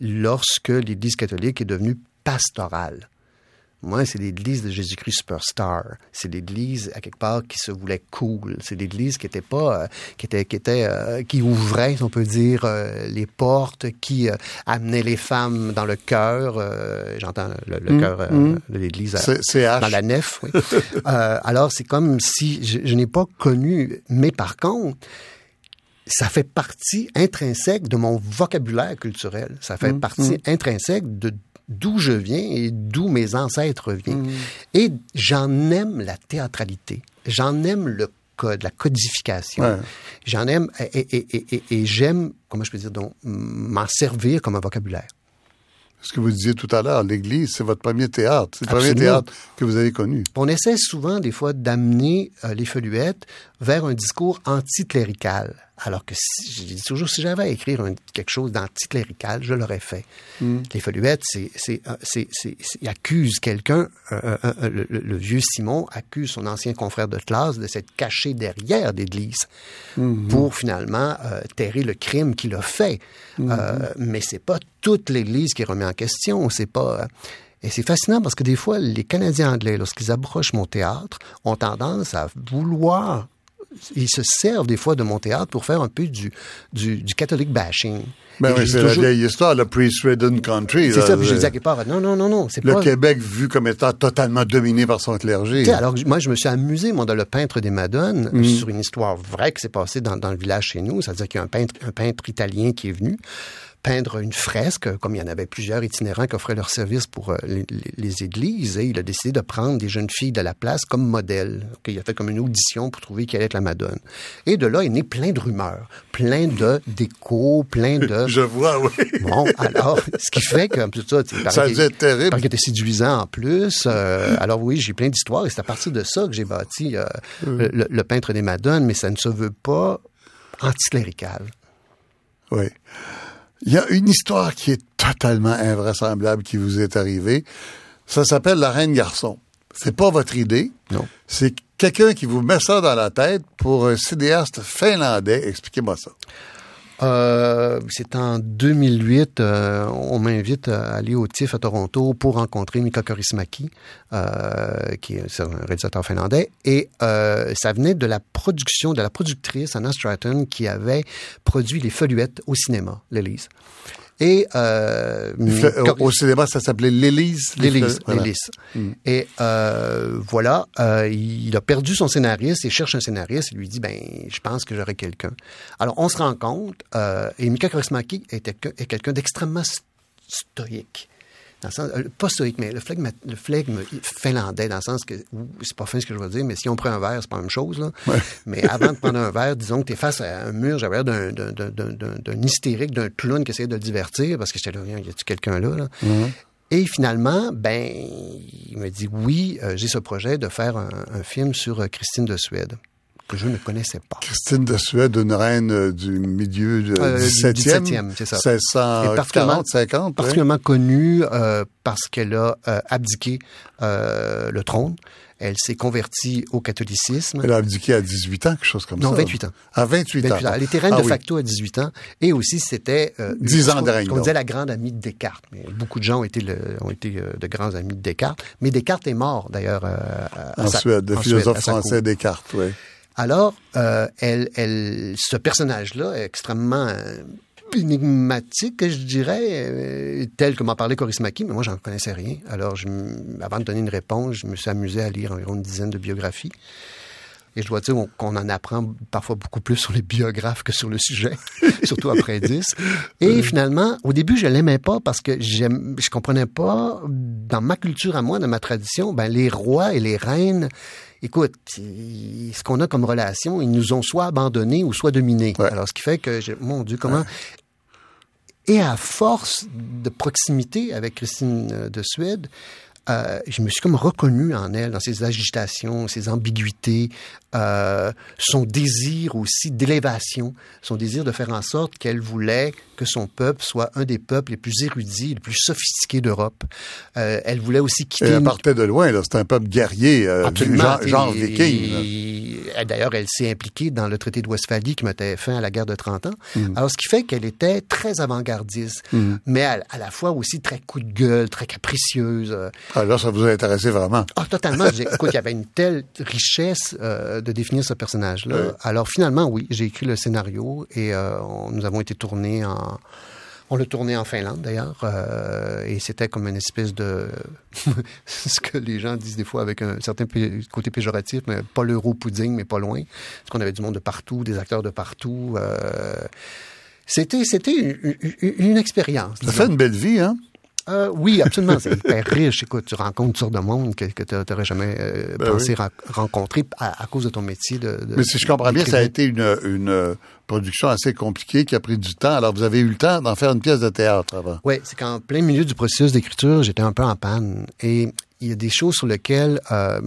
lorsque l'Église catholique est devenue pastorale. Moi, c'est l'Église de Jésus-Christ Superstar. C'est l'Église à quelque part qui se voulait cool. C'est l'Église qui était pas, euh, qui était, qui était, euh, qui ouvrait, si on peut dire, euh, les portes, qui amenait les femmes dans le cœur. J'entends le, le cœur euh, de l'Église dans la nef. Oui. Alors, c'est comme si je, je n'ai pas connu, mais par contre, ça fait partie intrinsèque de mon vocabulaire culturel. Ça fait partie intrinsèque de d'où je viens et d'où mes ancêtres viennent. Et j'en aime la théâtralité. J'en aime le code, la codification. Ouais. J'en aime et, et- et- et- et j'aime, comment je peux dire, donc, m'en servir comme un vocabulaire. Ce que vous disiez tout à l'heure, l'Église, c'est votre premier théâtre. C'est le premier théâtre que vous avez connu. On essaie souvent, des fois, d'amener euh, les feluettes vers un discours anticlérical. Alors que si, je dis toujours, si j'avais à écrire un- quelque chose d'anticlérical, je l'aurais fait. Les feluettes, c'est, euh, accusent quelqu'un, euh, euh, le, vieux Simon accuse son ancien confrère de classe de s'être caché derrière l'Église pour finalement euh, terrer le crime qu'il a fait. Euh, mais c'est pas toute l'Église qui remet en question. C'est pas. et c'est fascinant parce que des fois, les Canadiens anglais, lorsqu'ils approchent mon théâtre, ont tendance à vouloir ils se servent des fois de mon théâtre pour faire un peu du, du, du catholique bashing. Ben oui, c'est la vieille histoire, le priest-ridden country. C'est ça, puis je dis à quelque part, non, non, non, non, c'est Le pas... Québec vu comme étant totalement dominé par son clergé. Tu sais, alors, moi, je me suis amusé, moi, dans Le Peintre des Madones, Mm. sur une histoire vraie qui s'est passée dans, dans le village chez nous. C'est-à-dire qu'il y a un peintre, un peintre italien qui est venu peindre une fresque, comme il y en avait plusieurs itinérants qui offraient leur service pour euh, les, églises, et il a décidé de prendre des jeunes filles de la place comme modèle. Ok, il a fait comme une audition pour trouver quelle est la Madone. Et de là est né plein de rumeurs, plein de d'échos, plein de... Je vois, oui. Bon, alors, ce qui fait que, tout ça, Ça être terrible. paraît qu'il était séduisant en plus. Euh, alors oui, j'ai plein d'histoires et c'est à partir de ça que j'ai bâti euh, le, le- le peintre des Madones, mais ça ne se veut pas anticlérical. Oui. Il y a une histoire qui est totalement invraisemblable qui vous est arrivée. Ça s'appelle La Reine Garçon. C'est pas votre idée. Non. C'est quelqu'un qui vous met ça dans la tête pour un cinéaste finlandais. Expliquez-moi ça. Euh, c'est en 2008, euh, on m'invite à aller au TIFF à Toronto pour rencontrer Mika Korismaki, euh, qui est un réalisateur finlandais, et euh, ça venait de la production de la productrice Anna Stratton qui avait produit les Foluettes au cinéma, l'Élise. Et euh, au cinéma, ça s'appelait l'Élise. L'Élise, mm. Et euh, voilà, euh, il a perdu son scénariste, il cherche un scénariste, il lui dit, ben, je pense que j'aurai quelqu'un. Alors, on se rend compte, euh, et Mika Korismaki est, est quelqu'un d'extrêmement stoïque dans le sens, euh, pas stoïque, mais le flegme, le flegme finlandais, dans le sens que, c'est pas fin ce que je veux dire, mais si on prend un verre, c'est pas la même chose, là. Mais avant de prendre un verre, disons que tu es face à un mur, j'avais l'air d'un hystérique, d'un clown qui essayait de le divertir, parce que j'étais là, y a-tu quelqu'un là, là? Mm-hmm. Et finalement, ben, il me dit oui, euh, j'ai ce projet de faire un, un film sur euh, Christine de Suède que je ne connaissais pas. Christine de Suède, une reine euh, du milieu du euh, 17e, c'est ça. 1640, 50. Particulièrement connue euh, parce qu'elle a euh, abdiqué euh, le trône. Elle s'est convertie au catholicisme. Elle a abdiqué à 18 ans, quelque chose comme ça. Non, 28 ans. À 28, 28 ans. Elle était reine ah de facto à 18 ans. Et aussi, c'était... Euh, 10 ans de règne. On disait la grande amie de Descartes. Mais beaucoup de gens ont été, le, ont été euh, de grands amis de Descartes. Mais Descartes est mort, d'ailleurs. Euh, en Suède, le philosophe français Descartes, oui. Alors, euh, elle, elle, ce personnage-là est extrêmement euh, énigmatique, je dirais, euh, tel que m'en parlait Coris Maki, mais moi, j'en connaissais rien. Alors, je, avant de donner une réponse, je me suis amusé à lire environ une dizaine de biographies. Et je dois dire qu'on en apprend parfois beaucoup plus sur les biographes que sur le sujet, surtout après 10. Et finalement, au début, je l'aimais pas parce que je comprenais pas, dans ma culture à moi, dans ma tradition, ben, les rois et les reines, écoute, ce qu'on a comme relation, ils nous ont soit abandonnés ou soit dominés. Alors, ce qui fait que, mon Dieu, comment... Et à force de proximité avec Christine de Suède, euh, je me suis comme reconnu en elle, dans ses agitations, ses ambiguïtés, euh, son désir aussi d'élévation, son désir de faire en sorte qu'elle voulait que son peuple soit un des peuples les plus érudits, les plus sophistiqués d'Europe. Euh, elle voulait aussi quitter... Elle partait de loin, là. C'est un peuple guerrier, genre, genre viking. D'ailleurs, elle s'est impliquée dans le traité de Westphalie qui mettait fin à la guerre de 30 ans. Mm. Alors, ce qui fait qu'elle était très avant-gardiste, mm. mais à, à, la fois aussi très coup de gueule, très capricieuse. Ah, là, ça vous a intéressé vraiment? Ah, totalement. Écoute, il y avait une telle richesse euh, de définir ce personnage-là. Oui. Alors, finalement, oui, j'ai écrit le scénario et euh, on, nous avons été tournés en... On l'a tourné en Finlande, d'ailleurs, euh, et c'était comme une espèce de... ce que les gens disent des fois avec un certain côté péjoratif, mais pas l'euro-pudding, mais pas loin. Parce qu'on avait du monde de partout, des acteurs de partout. Euh... C'était, c'était une, une, une expérience. Ça fait une belle vie, hein? Euh, oui, absolument. C'est hyper riche. Écoute, tu rencontres toutes sortes de monde que, que tu n'aurais jamais euh, ben pensé oui. rencontrer à, à, cause de ton métier. De, de Mais si je comprends bien, ça a été une, une production assez compliquée qui a pris du temps. Alors, vous avez eu le temps d'en faire une pièce de théâtre avant. Oui, c'est qu'en plein milieu du processus d'écriture, j'étais un peu en panne. Et il y a des choses sur lesquelles, euh,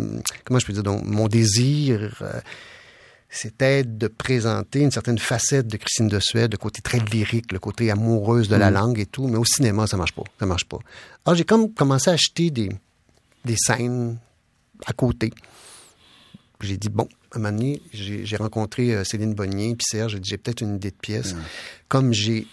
comment je peux dire, donc, mon désir... C'était de présenter une certaine facette de Christine de Suède, le côté très lyrique, le côté amoureuse de la mmh. langue et tout, mais au cinéma, ça marche pas. Ça marche pas. Alors, j'ai comme commencé à acheter des, des scènes à côté. J'ai dit, bon, à un moment donné, j'ai rencontré euh, Céline Bonnier, puis Serge, j'ai dit, j'ai peut-être une idée de pièce. Mmh. Comme j'ai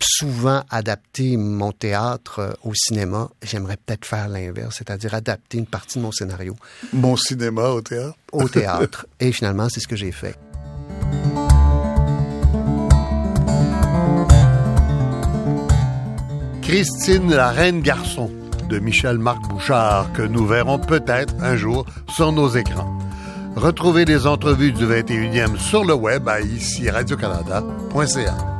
souvent adapté mon théâtre euh, au cinéma, j'aimerais peut-être faire l'inverse, c'est-à-dire adapter une partie de mon scénario. Mon cinéma au théâtre? Au théâtre. Et finalement, c'est ce que j'ai fait. Christine la Reine Garçon de Michel-Marc Bouchard que nous verrons peut-être un jour sur nos écrans. Retrouvez les entrevues du 21e sur le web à ici radiocanada.ca.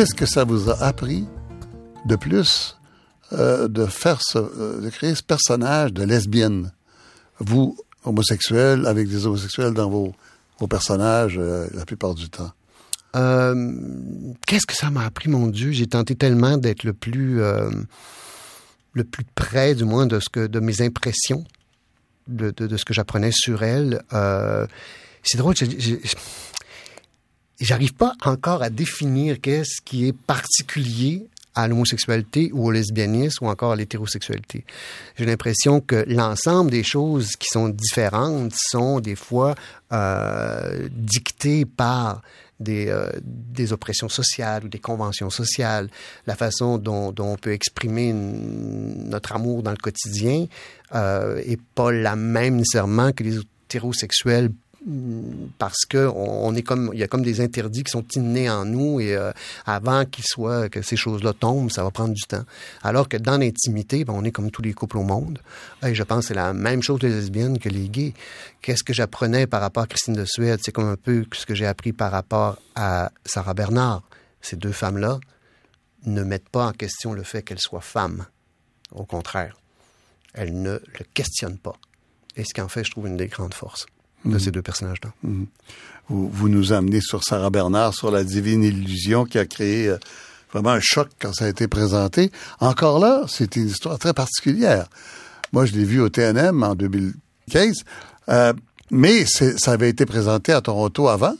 Qu'est-ce que ça vous a appris de plus euh, de faire ce, euh, de créer ce personnage de lesbienne, vous homosexuel avec des homosexuels dans vos, vos personnages euh, la plupart du temps. Qu'est-ce que ça m'a appris, mon Dieu? J'ai tenté tellement d'être le plus le plus près, du moins, de ce que de mes impressions, de, de, ce que j'apprenais sur elle. C'est drôle. J ai, j ai, j'arrive pas encore à définir qu'est-ce qui est particulier à l'homosexualité ou au lesbianisme ou encore à l'hétérosexualité. J'ai l'impression que l'ensemble des choses qui sont différentes sont des fois euh, dictées par des, euh, des oppressions sociales ou des conventions sociales, la façon dont, on peut exprimer notre amour dans le quotidien euh, est pas la même nécessairement que les hétérosexuels parce que on, est comme il y a comme des interdits qui sont innés en nous et euh, avant qu'il soit que ces choses-là tombent, ça va prendre du temps. Alors que dans l'intimité, ben, on est comme tous les couples au monde. Et je pense que c'est la même chose les lesbiennes que les gays. Qu'est-ce que j'apprenais par rapport à Christine de Suède? C'est comme un peu ce que j'ai appris par rapport à Sarah Bernard. Ces deux femmes-là ne mettent pas en question le fait qu'elles soient femmes. Au contraire, elles ne le questionnent pas. Et ce qui en fait, je trouve, une des grandes forces de ces deux personnages-là. Mhm. Vous, vous, nous amenez sur Sarah Bernard, sur la divine illusion qui a créé euh, vraiment un choc quand ça a été présenté. Encore là, c'est une histoire très particulière. Moi, je l'ai vu au TNM en 2015, euh, mais ça avait été présenté à Toronto avant.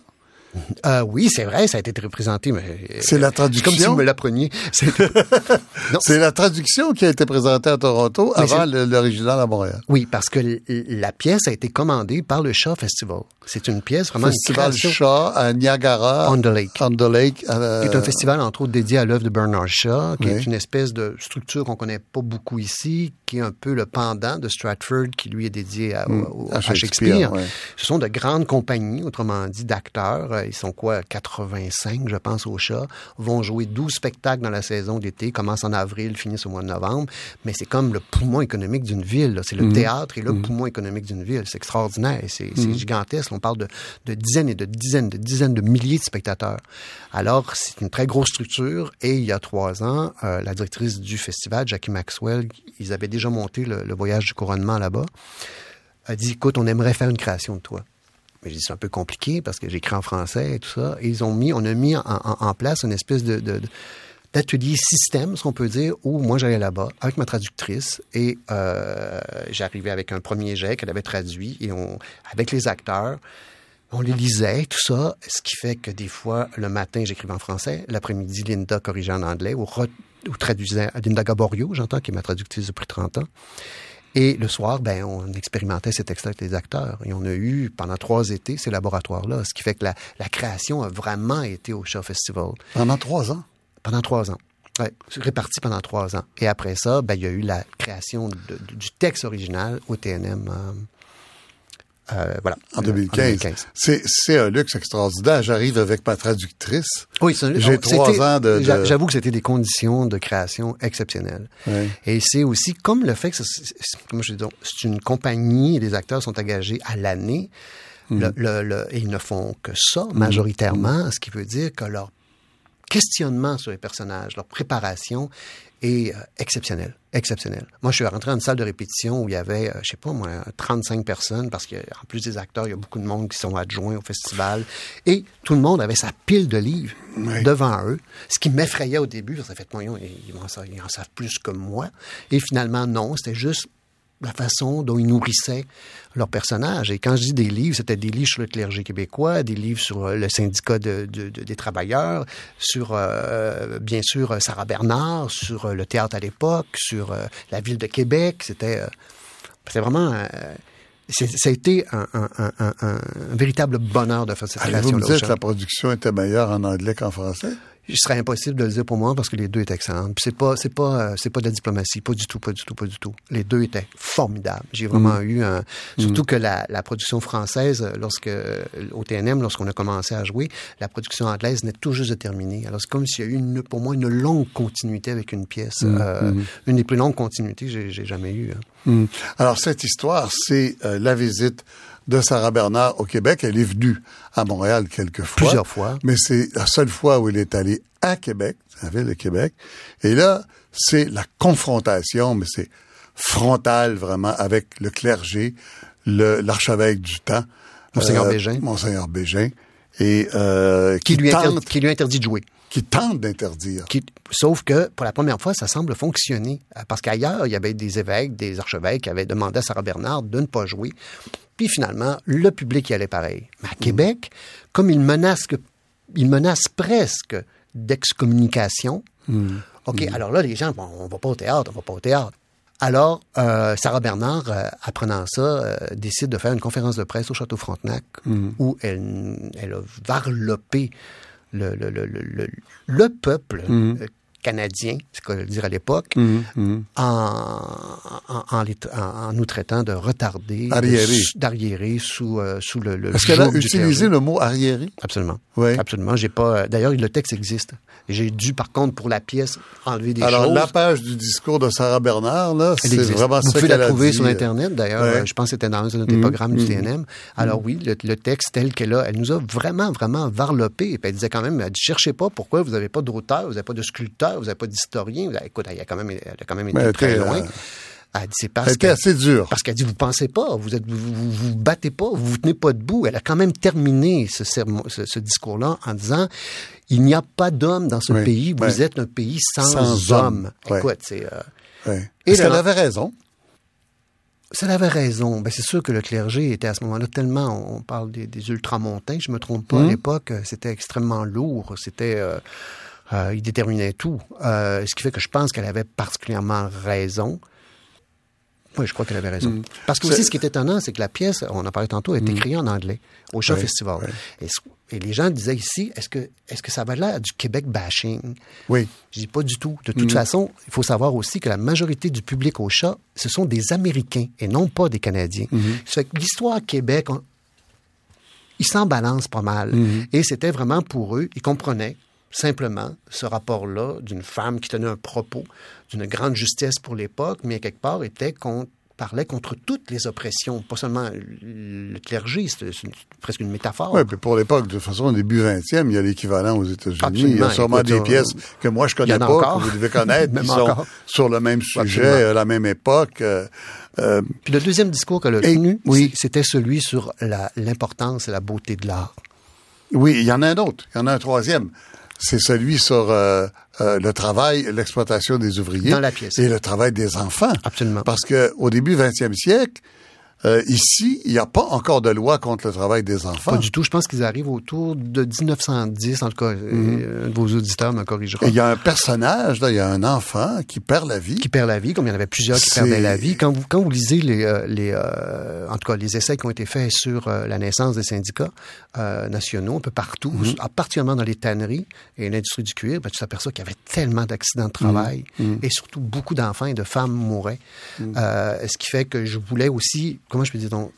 Euh, oui, c'est vrai, ça a été représenté, mais euh, c'est la traduction. comme si vous me l'appreniez. C'est la traduction qui a été présentée à Toronto avant l'original à Montréal. Oui, parce que la pièce a été commandée par le Shaw Festival. C'est une pièce vraiment festival une Shaw à Niagara, on the Lake. On the Lake. Euh... C'est un festival entre autres dédié à l'œuvre de Bernard Shaw, qui est une espèce de structure qu'on connaît pas beaucoup ici, qui est un peu le pendant de Stratford, qui lui est dédié à, mm. à Shakespeare. Ce sont de grandes compagnies, autrement dit, d'acteurs ils sont quoi, 85, je pense, au chat, vont jouer 12 spectacles dans la saison d'été, commencent en avril, finissent au mois de novembre, mais c'est comme le poumon économique d'une ville. C'est le mhm. théâtre et le mhm. poumon économique d'une ville. C'est extraordinaire, c'est mhm. gigantesque. On parle de, dizaines et de dizaines, de dizaines de milliers de spectateurs. Alors, c'est une très grosse structure et il y a trois ans, euh, la directrice du festival, Jackie Maxwell, ils avaient déjà monté le, le voyage du couronnement là-bas, a dit, écoute, on aimerait faire une création de toi. Mais c'est un peu compliqué parce que j'écris en français et tout ça. Et ils ont mis, on a mis en, place une espèce de, d'atelier système, ce qu'on peut dire, où moi j'allais là-bas avec ma traductrice et euh, j'arrivais avec un premier jet qu'elle avait traduit et on, avec les acteurs, on les lisait, tout ça, ce qui fait que des fois, le matin, j'écrivais en français, l'après-midi, Linda corrigeait en anglais ou, ou traduisait, Linda Gaborio, j'entends, qui est ma traductrice depuis 30 ans. Et le soir, ben, on expérimentait ces textes avec les acteurs. Et on a eu, pendant trois étés, ces laboratoires-là. Ce qui fait que la, création a vraiment été au Show Festival. Pendant trois ans? Pendant trois ans. Oui, réparti pendant trois ans. Et après ça, ben, il y a eu la création du texte original au TNM. Euh, euh, voilà. En 2015. C'est un luxe extraordinaire. J'arrive avec ma traductrice. Oui, J'ai trois ans de... J'avoue que c'était des conditions de création exceptionnelles. Et c'est aussi comme le fait que c'est une compagnie et les acteurs sont engagés à l'année. Mm. Le, et ils ne font que ça mm. majoritairement, ce qui veut dire que leur questionnement sur les personnages, leur préparation est euh, exceptionnel, exceptionnel. Moi, je suis rentré dans une salle de répétition où il y avait, euh, je sais pas moi, 35 personnes parce qu'en plus des acteurs, il y a beaucoup de monde qui sont adjoints au festival et tout le monde avait sa pile de livres devant eux, ce qui m'effrayait au début. Ça fait, ils, ils en savent plus que moi. Et finalement, non, c'était juste la façon dont ils nourrissaient leurs personnages. Et quand je dis des livres, c'était des livres sur le clergé québécois, des livres sur euh, le syndicat de, des travailleurs, sur, euh, bien sûr, Sarah Bernard, sur euh, le théâtre à l'époque, sur la ville de Québec. C'était vraiment... ça a été un, véritable bonheur de faire cette création. Vous me dites que la production était meilleure en anglais qu'en français? Il serait impossible de le dire pour moi parce que les deux étaient excellents. C'est pas, c'est pas, euh, c'est pas de la diplomatie, pas du tout, pas du tout, pas du tout. Les deux étaient formidables. J'ai vraiment mm. eu un, surtout mm. que la, la, production française, lorsque au TNM, lorsqu'on a commencé à jouer, la production anglaise n'est tout juste de terminer. Alors c'est comme s'il y a eu une, pour moi une longue continuité avec une pièce, euh, une des plus longues continuités que j'ai, jamais eues. Hein. Alors cette histoire, c'est euh, la visite de Sarah Bernard au Québec. Elle est venue à Montréal quelques fois. Plusieurs fois. Mais c'est la seule fois où elle est allée à Québec, la ville de Québec. Et là, c'est la confrontation, mais c'est frontal vraiment avec le clergé, l'archevêque du temps. Monseigneur euh, Bégin. Monseigneur Bégin. Et, euh, qui, lui interdit, qui lui interdit de jouer qui tente d'interdire. sauf que pour la première fois, ça semble fonctionner. Parce qu'ailleurs, il y avait des évêques, des archevêques qui avaient demandé à Sarah Bernard de ne pas jouer. Puis finalement, le public y allait pareil. Mais à Québec, comme il menace que il menace presque d'excommunication. Hmm. OK, alors là, les gens, bon, on va pas au théâtre, on va pas au théâtre. Alors, euh, Sarah Bernard, euh, apprenant ça, euh, décide de faire une conférence de presse au Château Frontenac où elle, elle a varlopé le, le, le, le, le peuple Hmm. Euh, canadien, c'est ce qu'on dire à l'époque, Mhm, mhm. en, en, nous traitant de retardés, d'arriérés sous, euh, sous le, le Est-ce qu'elle a utilisé le mot arriéré? Absolument. Oui. Absolument. J'ai pas. euh, D'ailleurs, le texte existe. J'ai dû, par contre, pour la pièce, enlever des Alors, choses. la page du discours de Sarah Bernard, là, c'est vraiment Vous pouvez la a trouver dit. sur Internet, d'ailleurs. Ouais. Euh, Je pense que c'était dans un des Mhm. programmes du Mhm. CNM. Alors oui, le, le texte tel qu'elle a, elle nous a vraiment, vraiment varlopé. Elle disait quand même, elle dit, cherchez pas pourquoi vous n'avez pas d'auteur, vous n'avez pas de sculpteur, vous n'avez pas d'historien. Vous avez- Écoute, elle a quand même, elle a quand même été Mais elle très loin. euh, Elle dit, c'est Elle parce était que... assez dure. Parce qu'elle dit, vous pensez pas, vous êtes, vous, vous, vous battez pas, vous vous tenez pas debout. Elle a quand même terminé ce, sermon- ce, ce discours-là en disant, il n'y a pas d'hommes dans ce Oui, pays, vous ouais. êtes un pays sans, Sans hommes. hommes, ouais. Écoute, c'est... euh, Ouais. Et Est-ce le- qu'elle avait raison? ça elle avait raison. Ben, c'est sûr que le clergé était à ce moment-là tellement, on parle des, des ultramontains, je me trompe pas, à Mhm. l'époque, c'était extrêmement lourd, c'était, euh, euh, il déterminait tout. Euh, ce qui fait que je pense qu'elle avait particulièrement raison. Oui, je crois qu'elle avait raison. Mhm. Parce que aussi, ce qui est étonnant, c'est que la pièce, on en parlait tantôt, est écrite en anglais au Ouais, Festival. Et, les gens disaient ici, est-ce que, est-ce que ça va l'air du Québec bashing? Oui. Je dis pas du tout. De toute façon, il faut savoir aussi que la majorité du public au chat, ce sont des Américains et non pas des Canadiens. Ça fait que l'histoire Québec, on- ils s'en balancent pas mal. Et c'était vraiment pour eux, ils comprenaient simplement ce rapport-là d'une femme qui tenait un propos d'une grande justesse pour l'époque, mais quelque part était qu'on parlait contre toutes les oppressions, pas seulement le clergé, c'est presque une métaphore. Oui, puis pour l'époque, de toute façon, au début 20e, il y a l'équivalent aux États-Unis. Il y a sûrement Écoute, des pièces que moi, je connais pas, encore. que vous devez connaître, qui sont encore. sur le même sujet, Absolument. à la même époque. euh, euh, Puis le deuxième discours qu'elle a tenu, oui. c'était celui sur l'importance et la beauté de l'art. oui, il y en a un autre. Il y en a un troisième. C'est celui sur euh, euh, le travail, l'exploitation des ouvriers. Dans la pièce. Et le travail des enfants. Absolument. Parce que au début 20e siècle, euh, ici, il n'y a pas encore de loi contre le travail des enfants. Pas du tout. Je pense qu'ils arrivent autour de 1910. En tout cas, euh, un de vos auditeurs me corrigera. Et il y a un personnage, là, il y a un enfant qui perd la vie. qui perd la vie, comme il y en avait plusieurs qui perdaient la vie. Quand vous, quand vous lisez les, euh, les euh, en tout cas, les essais qui ont été faits sur euh, la naissance des syndicats euh, nationaux, un peu partout, Mhm. ah, particulièrement dans les tanneries et l'industrie du cuir, ben, tu t'aperçois qu'il y avait tellement d'accidents de travail Mhm. et surtout beaucoup d'enfants et de femmes mouraient. Euh, ce qui fait que je voulais aussi, comment je peux dire donc,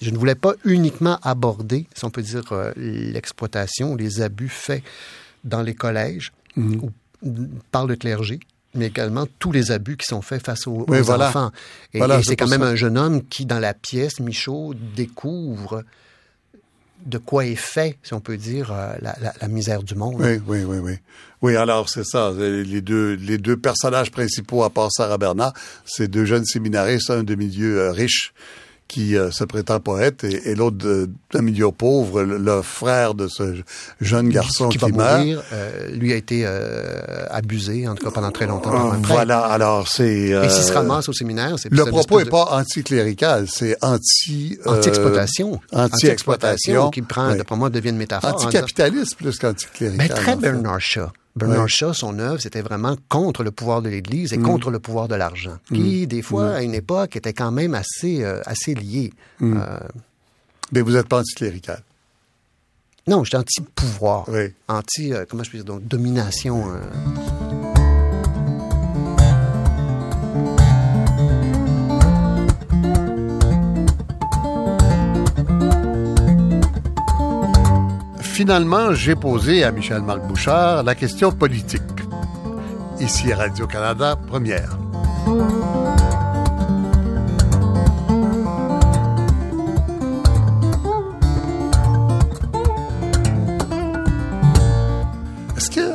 je ne voulais pas uniquement aborder, si on peut dire, euh, l'exploitation, les abus faits dans les collèges ou par le clergé, mais également tous les abus qui sont faits face aux, Oui, aux voilà. enfants. Et, Voilà, et c'est quand même ça. un jeune homme qui, dans la pièce, Michaud, découvre de quoi est fait, si on peut dire, euh, la, la- la misère du monde. Oui, oui, oui, oui. Oui, alors c'est ça. Les deux, les deux personnages principaux, à part Sarah Bernard, c'est deux jeunes séminaristes, un de milieu euh, riche qui euh, se prétend poète et, et l'autre de- d'un milieu pauvre, le, le frère de ce jeune garçon qui qui, va meurt. mourir. Euh, lui a été euh, abusé, en tout cas pendant très longtemps. Euh, prêtre. voilà, alors c'est... euh, Et s'il se ramasse au séminaire, c'est le propos n'est de- pas anticlérical, c'est anti... euh, Anti-exploitation. Anti-exploitation. qui prend, Oui. d'après moi, devient une métaphore. Anticapitaliste plus qu'anticlérical. Mais très. Bernard Shaw. Bernard Ouais. Shaw, son œuvre, c'était vraiment contre le pouvoir de l'Église Mm. et contre le pouvoir de l'argent, qui, des fois, à une époque, était quand même assez, euh, assez lié. Mm. Euh, Mais vous n'êtes pas anticlérical. non, j'étais anti-pouvoir. Oui. Anti, euh, comment je peux dire, donc, domination. Finalement, j'ai posé à Michel-Marc Bouchard la question politique. Ici à Radio-Canada, première. Est-ce que...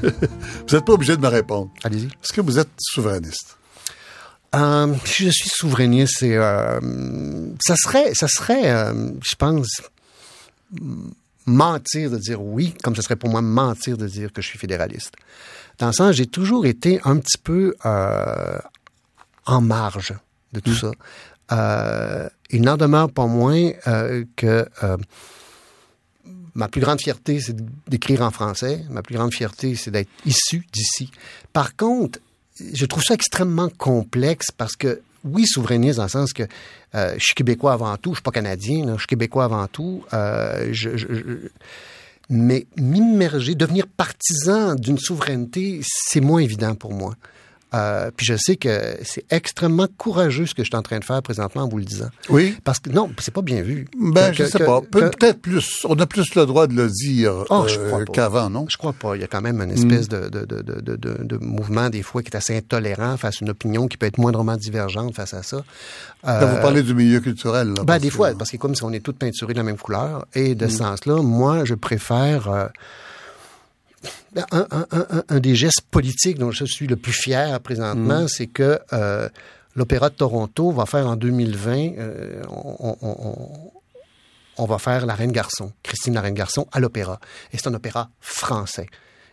vous n'êtes pas obligé de me répondre? Allez-y. Est-ce que vous êtes souverainiste? Euh, je suis souverainiste, c'est, euh, ça serait, ça serait, euh, je pense, mentir de dire oui, comme ce serait pour moi mentir de dire que je suis fédéraliste. Dans le sens, j'ai toujours été un petit peu euh, en marge de tout ça. Euh, il n'en demeure pas moins euh, que ma plus grande fierté, c'est d'écrire en français. Ma plus grande fierté, c'est d'être issu d'ici. Par contre, je trouve ça extrêmement complexe parce que, oui, souverainiste dans le sens que euh, je suis québécois avant tout, je suis pas canadien, je suis québécois avant tout. Euh, mais m'immerger, devenir partisan d'une souveraineté, c'est moins évident pour moi. Euh, puis je sais que c'est extrêmement courageux ce que je suis en train de faire présentement en vous le disant. Oui. Parce que non, c'est pas bien vu. Ben, Que- je sais que- pas. que- Peut-être plus. On a plus le droit de le dire Oh, je euh, qu'avant, non? Je crois pas. Il y a quand même une espèce Mm. de, de, de, de, de, mouvement, des fois, qui est assez intolérant face à une opinion qui peut être moindrement divergente face à ça. Là, Euh, vous parlez du milieu culturel. Là, ben, des fois, parce que comme si on est toutes peinturées de la même couleur, et Mm. de ce sens-là, moi, je préfère... euh, un, un- un- un- un des gestes politiques dont je suis le plus fier Mm. présentement, c'est que euh, l'Opéra de Toronto va faire en 2020, euh, on, on- on- on va faire La Reine Garçon, Christine La Reine Garçon, à l'opéra. Et c'est un opéra français.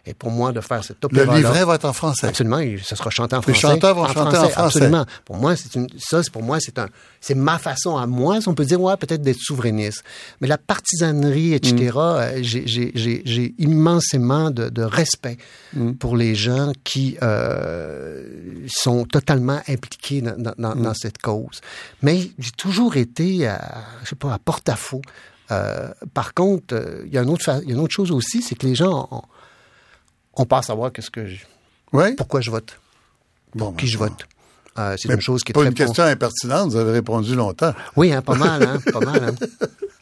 Et pour moi, de faire cet Le opéra livret va être en français. Absolument, et ça sera chanté en Les français. chanteurs vont chanter en français. Absolument. Pour moi, c'est une, ça, c'est pour moi, c'est un, c'est ma façon à moi, si on peut dire, ouais, peut-être d'être souverainiste. Mais la partisanerie, etc., Mm. euh, j'ai, immensément de, de respect Mm. pour les gens qui euh, sont totalement impliqués dans, dans, dans- Mm. dans cette cause. Mais j'ai toujours été, à, je sais pas, à porte-à-faux. Euh, par contre, euh, il y a une autre, fa- il y a une autre chose aussi, c'est que les gens ont, ont pas à savoir qu'est-ce que je, Oui? pourquoi je vote, Bon, qui je vote. Euh, c'est une chose qui est Pas très une question impertinente, vous avez répondu longtemps. Oui, hein, pas mal, hein, pas mal.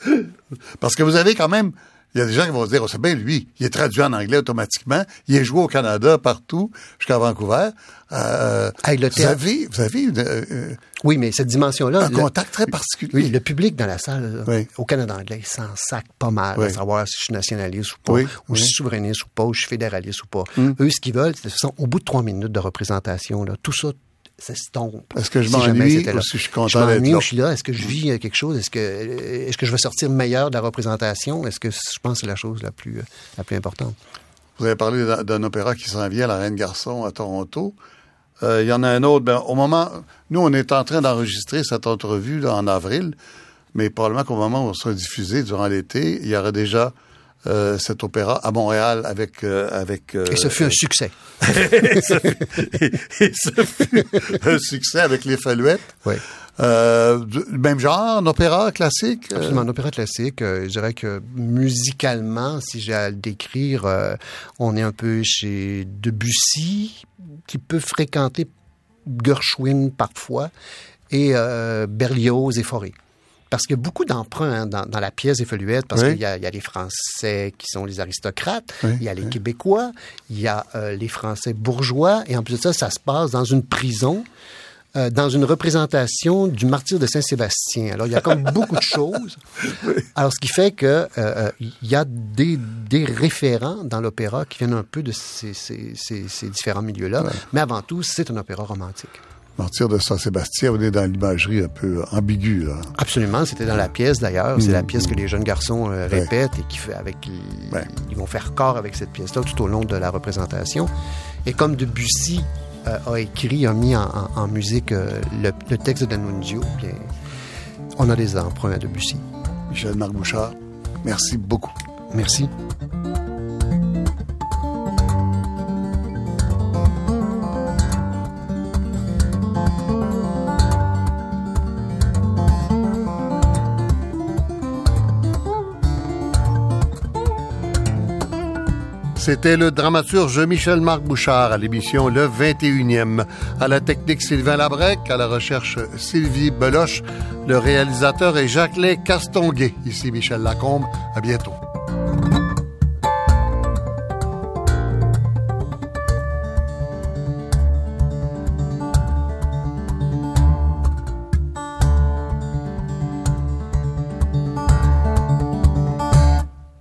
Hein. Parce que vous avez quand même, il y a des gens qui vont se dire, oh, c'est bien lui, il est traduit en anglais automatiquement, il est joué au Canada partout, jusqu'à Vancouver. Euh, Hey, le vous, avez, vous avez une, euh, Oui, mais cette dimension-là. un le- contact très particulier. Oui, le public dans la salle, Oui. au Canada anglais, il s'en sac pas mal, Oui. à savoir si je suis nationaliste ou pas, Oui, ou oui. Mm. si je suis souverainiste ou pas, ou je suis fédéraliste ou pas. Eux, ce qu'ils veulent, c'est de toute façon, au bout de trois minutes de représentation, là, tout ça s'estompe. Est-ce que je Si m'ennuie ou si je suis content d'être là? je suis là? Est-ce que je vis euh, quelque chose? Est-ce que, euh, est-ce que je vais sortir meilleur de la représentation? Est-ce que je pense que c'est la chose la plus, euh, la plus importante? Vous avez parlé d'un- opéra qui s'en vient, La Reine Garçon, à Toronto. Euh, Il y en a un autre. Ben, au moment, nous, on est en train d'enregistrer cette entrevue là, en avril, mais probablement qu'au moment où on sera diffusé durant l'été, il y aura déjà euh, cet opéra à Montréal avec avec. euh, Et ce fut un succès. et ce fut un succès avec les Faluettes. Oui. Euh, même genre, un opéra classique. euh, Absolument, un opéra classique. euh, je dirais que musicalement, si j'ai à le décrire, euh, on est un peu chez Debussy, qui peut fréquenter Gershwin parfois, et euh, Berlioz et Fauré. Parce qu'il y a beaucoup d'emprunts hein, dans, dans la pièce des parce Oui. qu'il y a, il y a les Français qui sont les aristocrates, Oui, il y a les. Québécois, il y a euh, les Français bourgeois, et en plus de ça, ça se passe dans une prison euh, dans une représentation du martyr de Saint-Sébastien. Alors, il y a comme beaucoup de choses. Alors, ce qui fait que euh, euh, il y a des, des référents dans l'opéra qui viennent un peu de ces, ces, ces, ces différents milieux-là. Mais avant tout, c'est un opéra romantique. Martyr de Saint-Sébastien, on est dans l'imagerie un peu ambiguë, là. Absolument, c'était dans la pièce d'ailleurs. C'est la pièce que les jeunes garçons euh, Ouais. répètent et qui fait avec ils, Ouais. ils vont faire corps avec cette pièce-là tout au long de la représentation. Et comme Debussy euh, a écrit, a mis en, en- en musique euh, le, le texte de D'Annunzio, bien, on a des emprunts à Debussy. Michel Marc Bouchard, merci beaucoup. Merci. C'était le dramaturge Michel-Marc Bouchard à l'émission Le 21e. À la technique Sylvain Labrec, à la recherche Sylvie Beloche. Le réalisateur est Jacques Castonguay. Ici Michel Lacombe. À bientôt.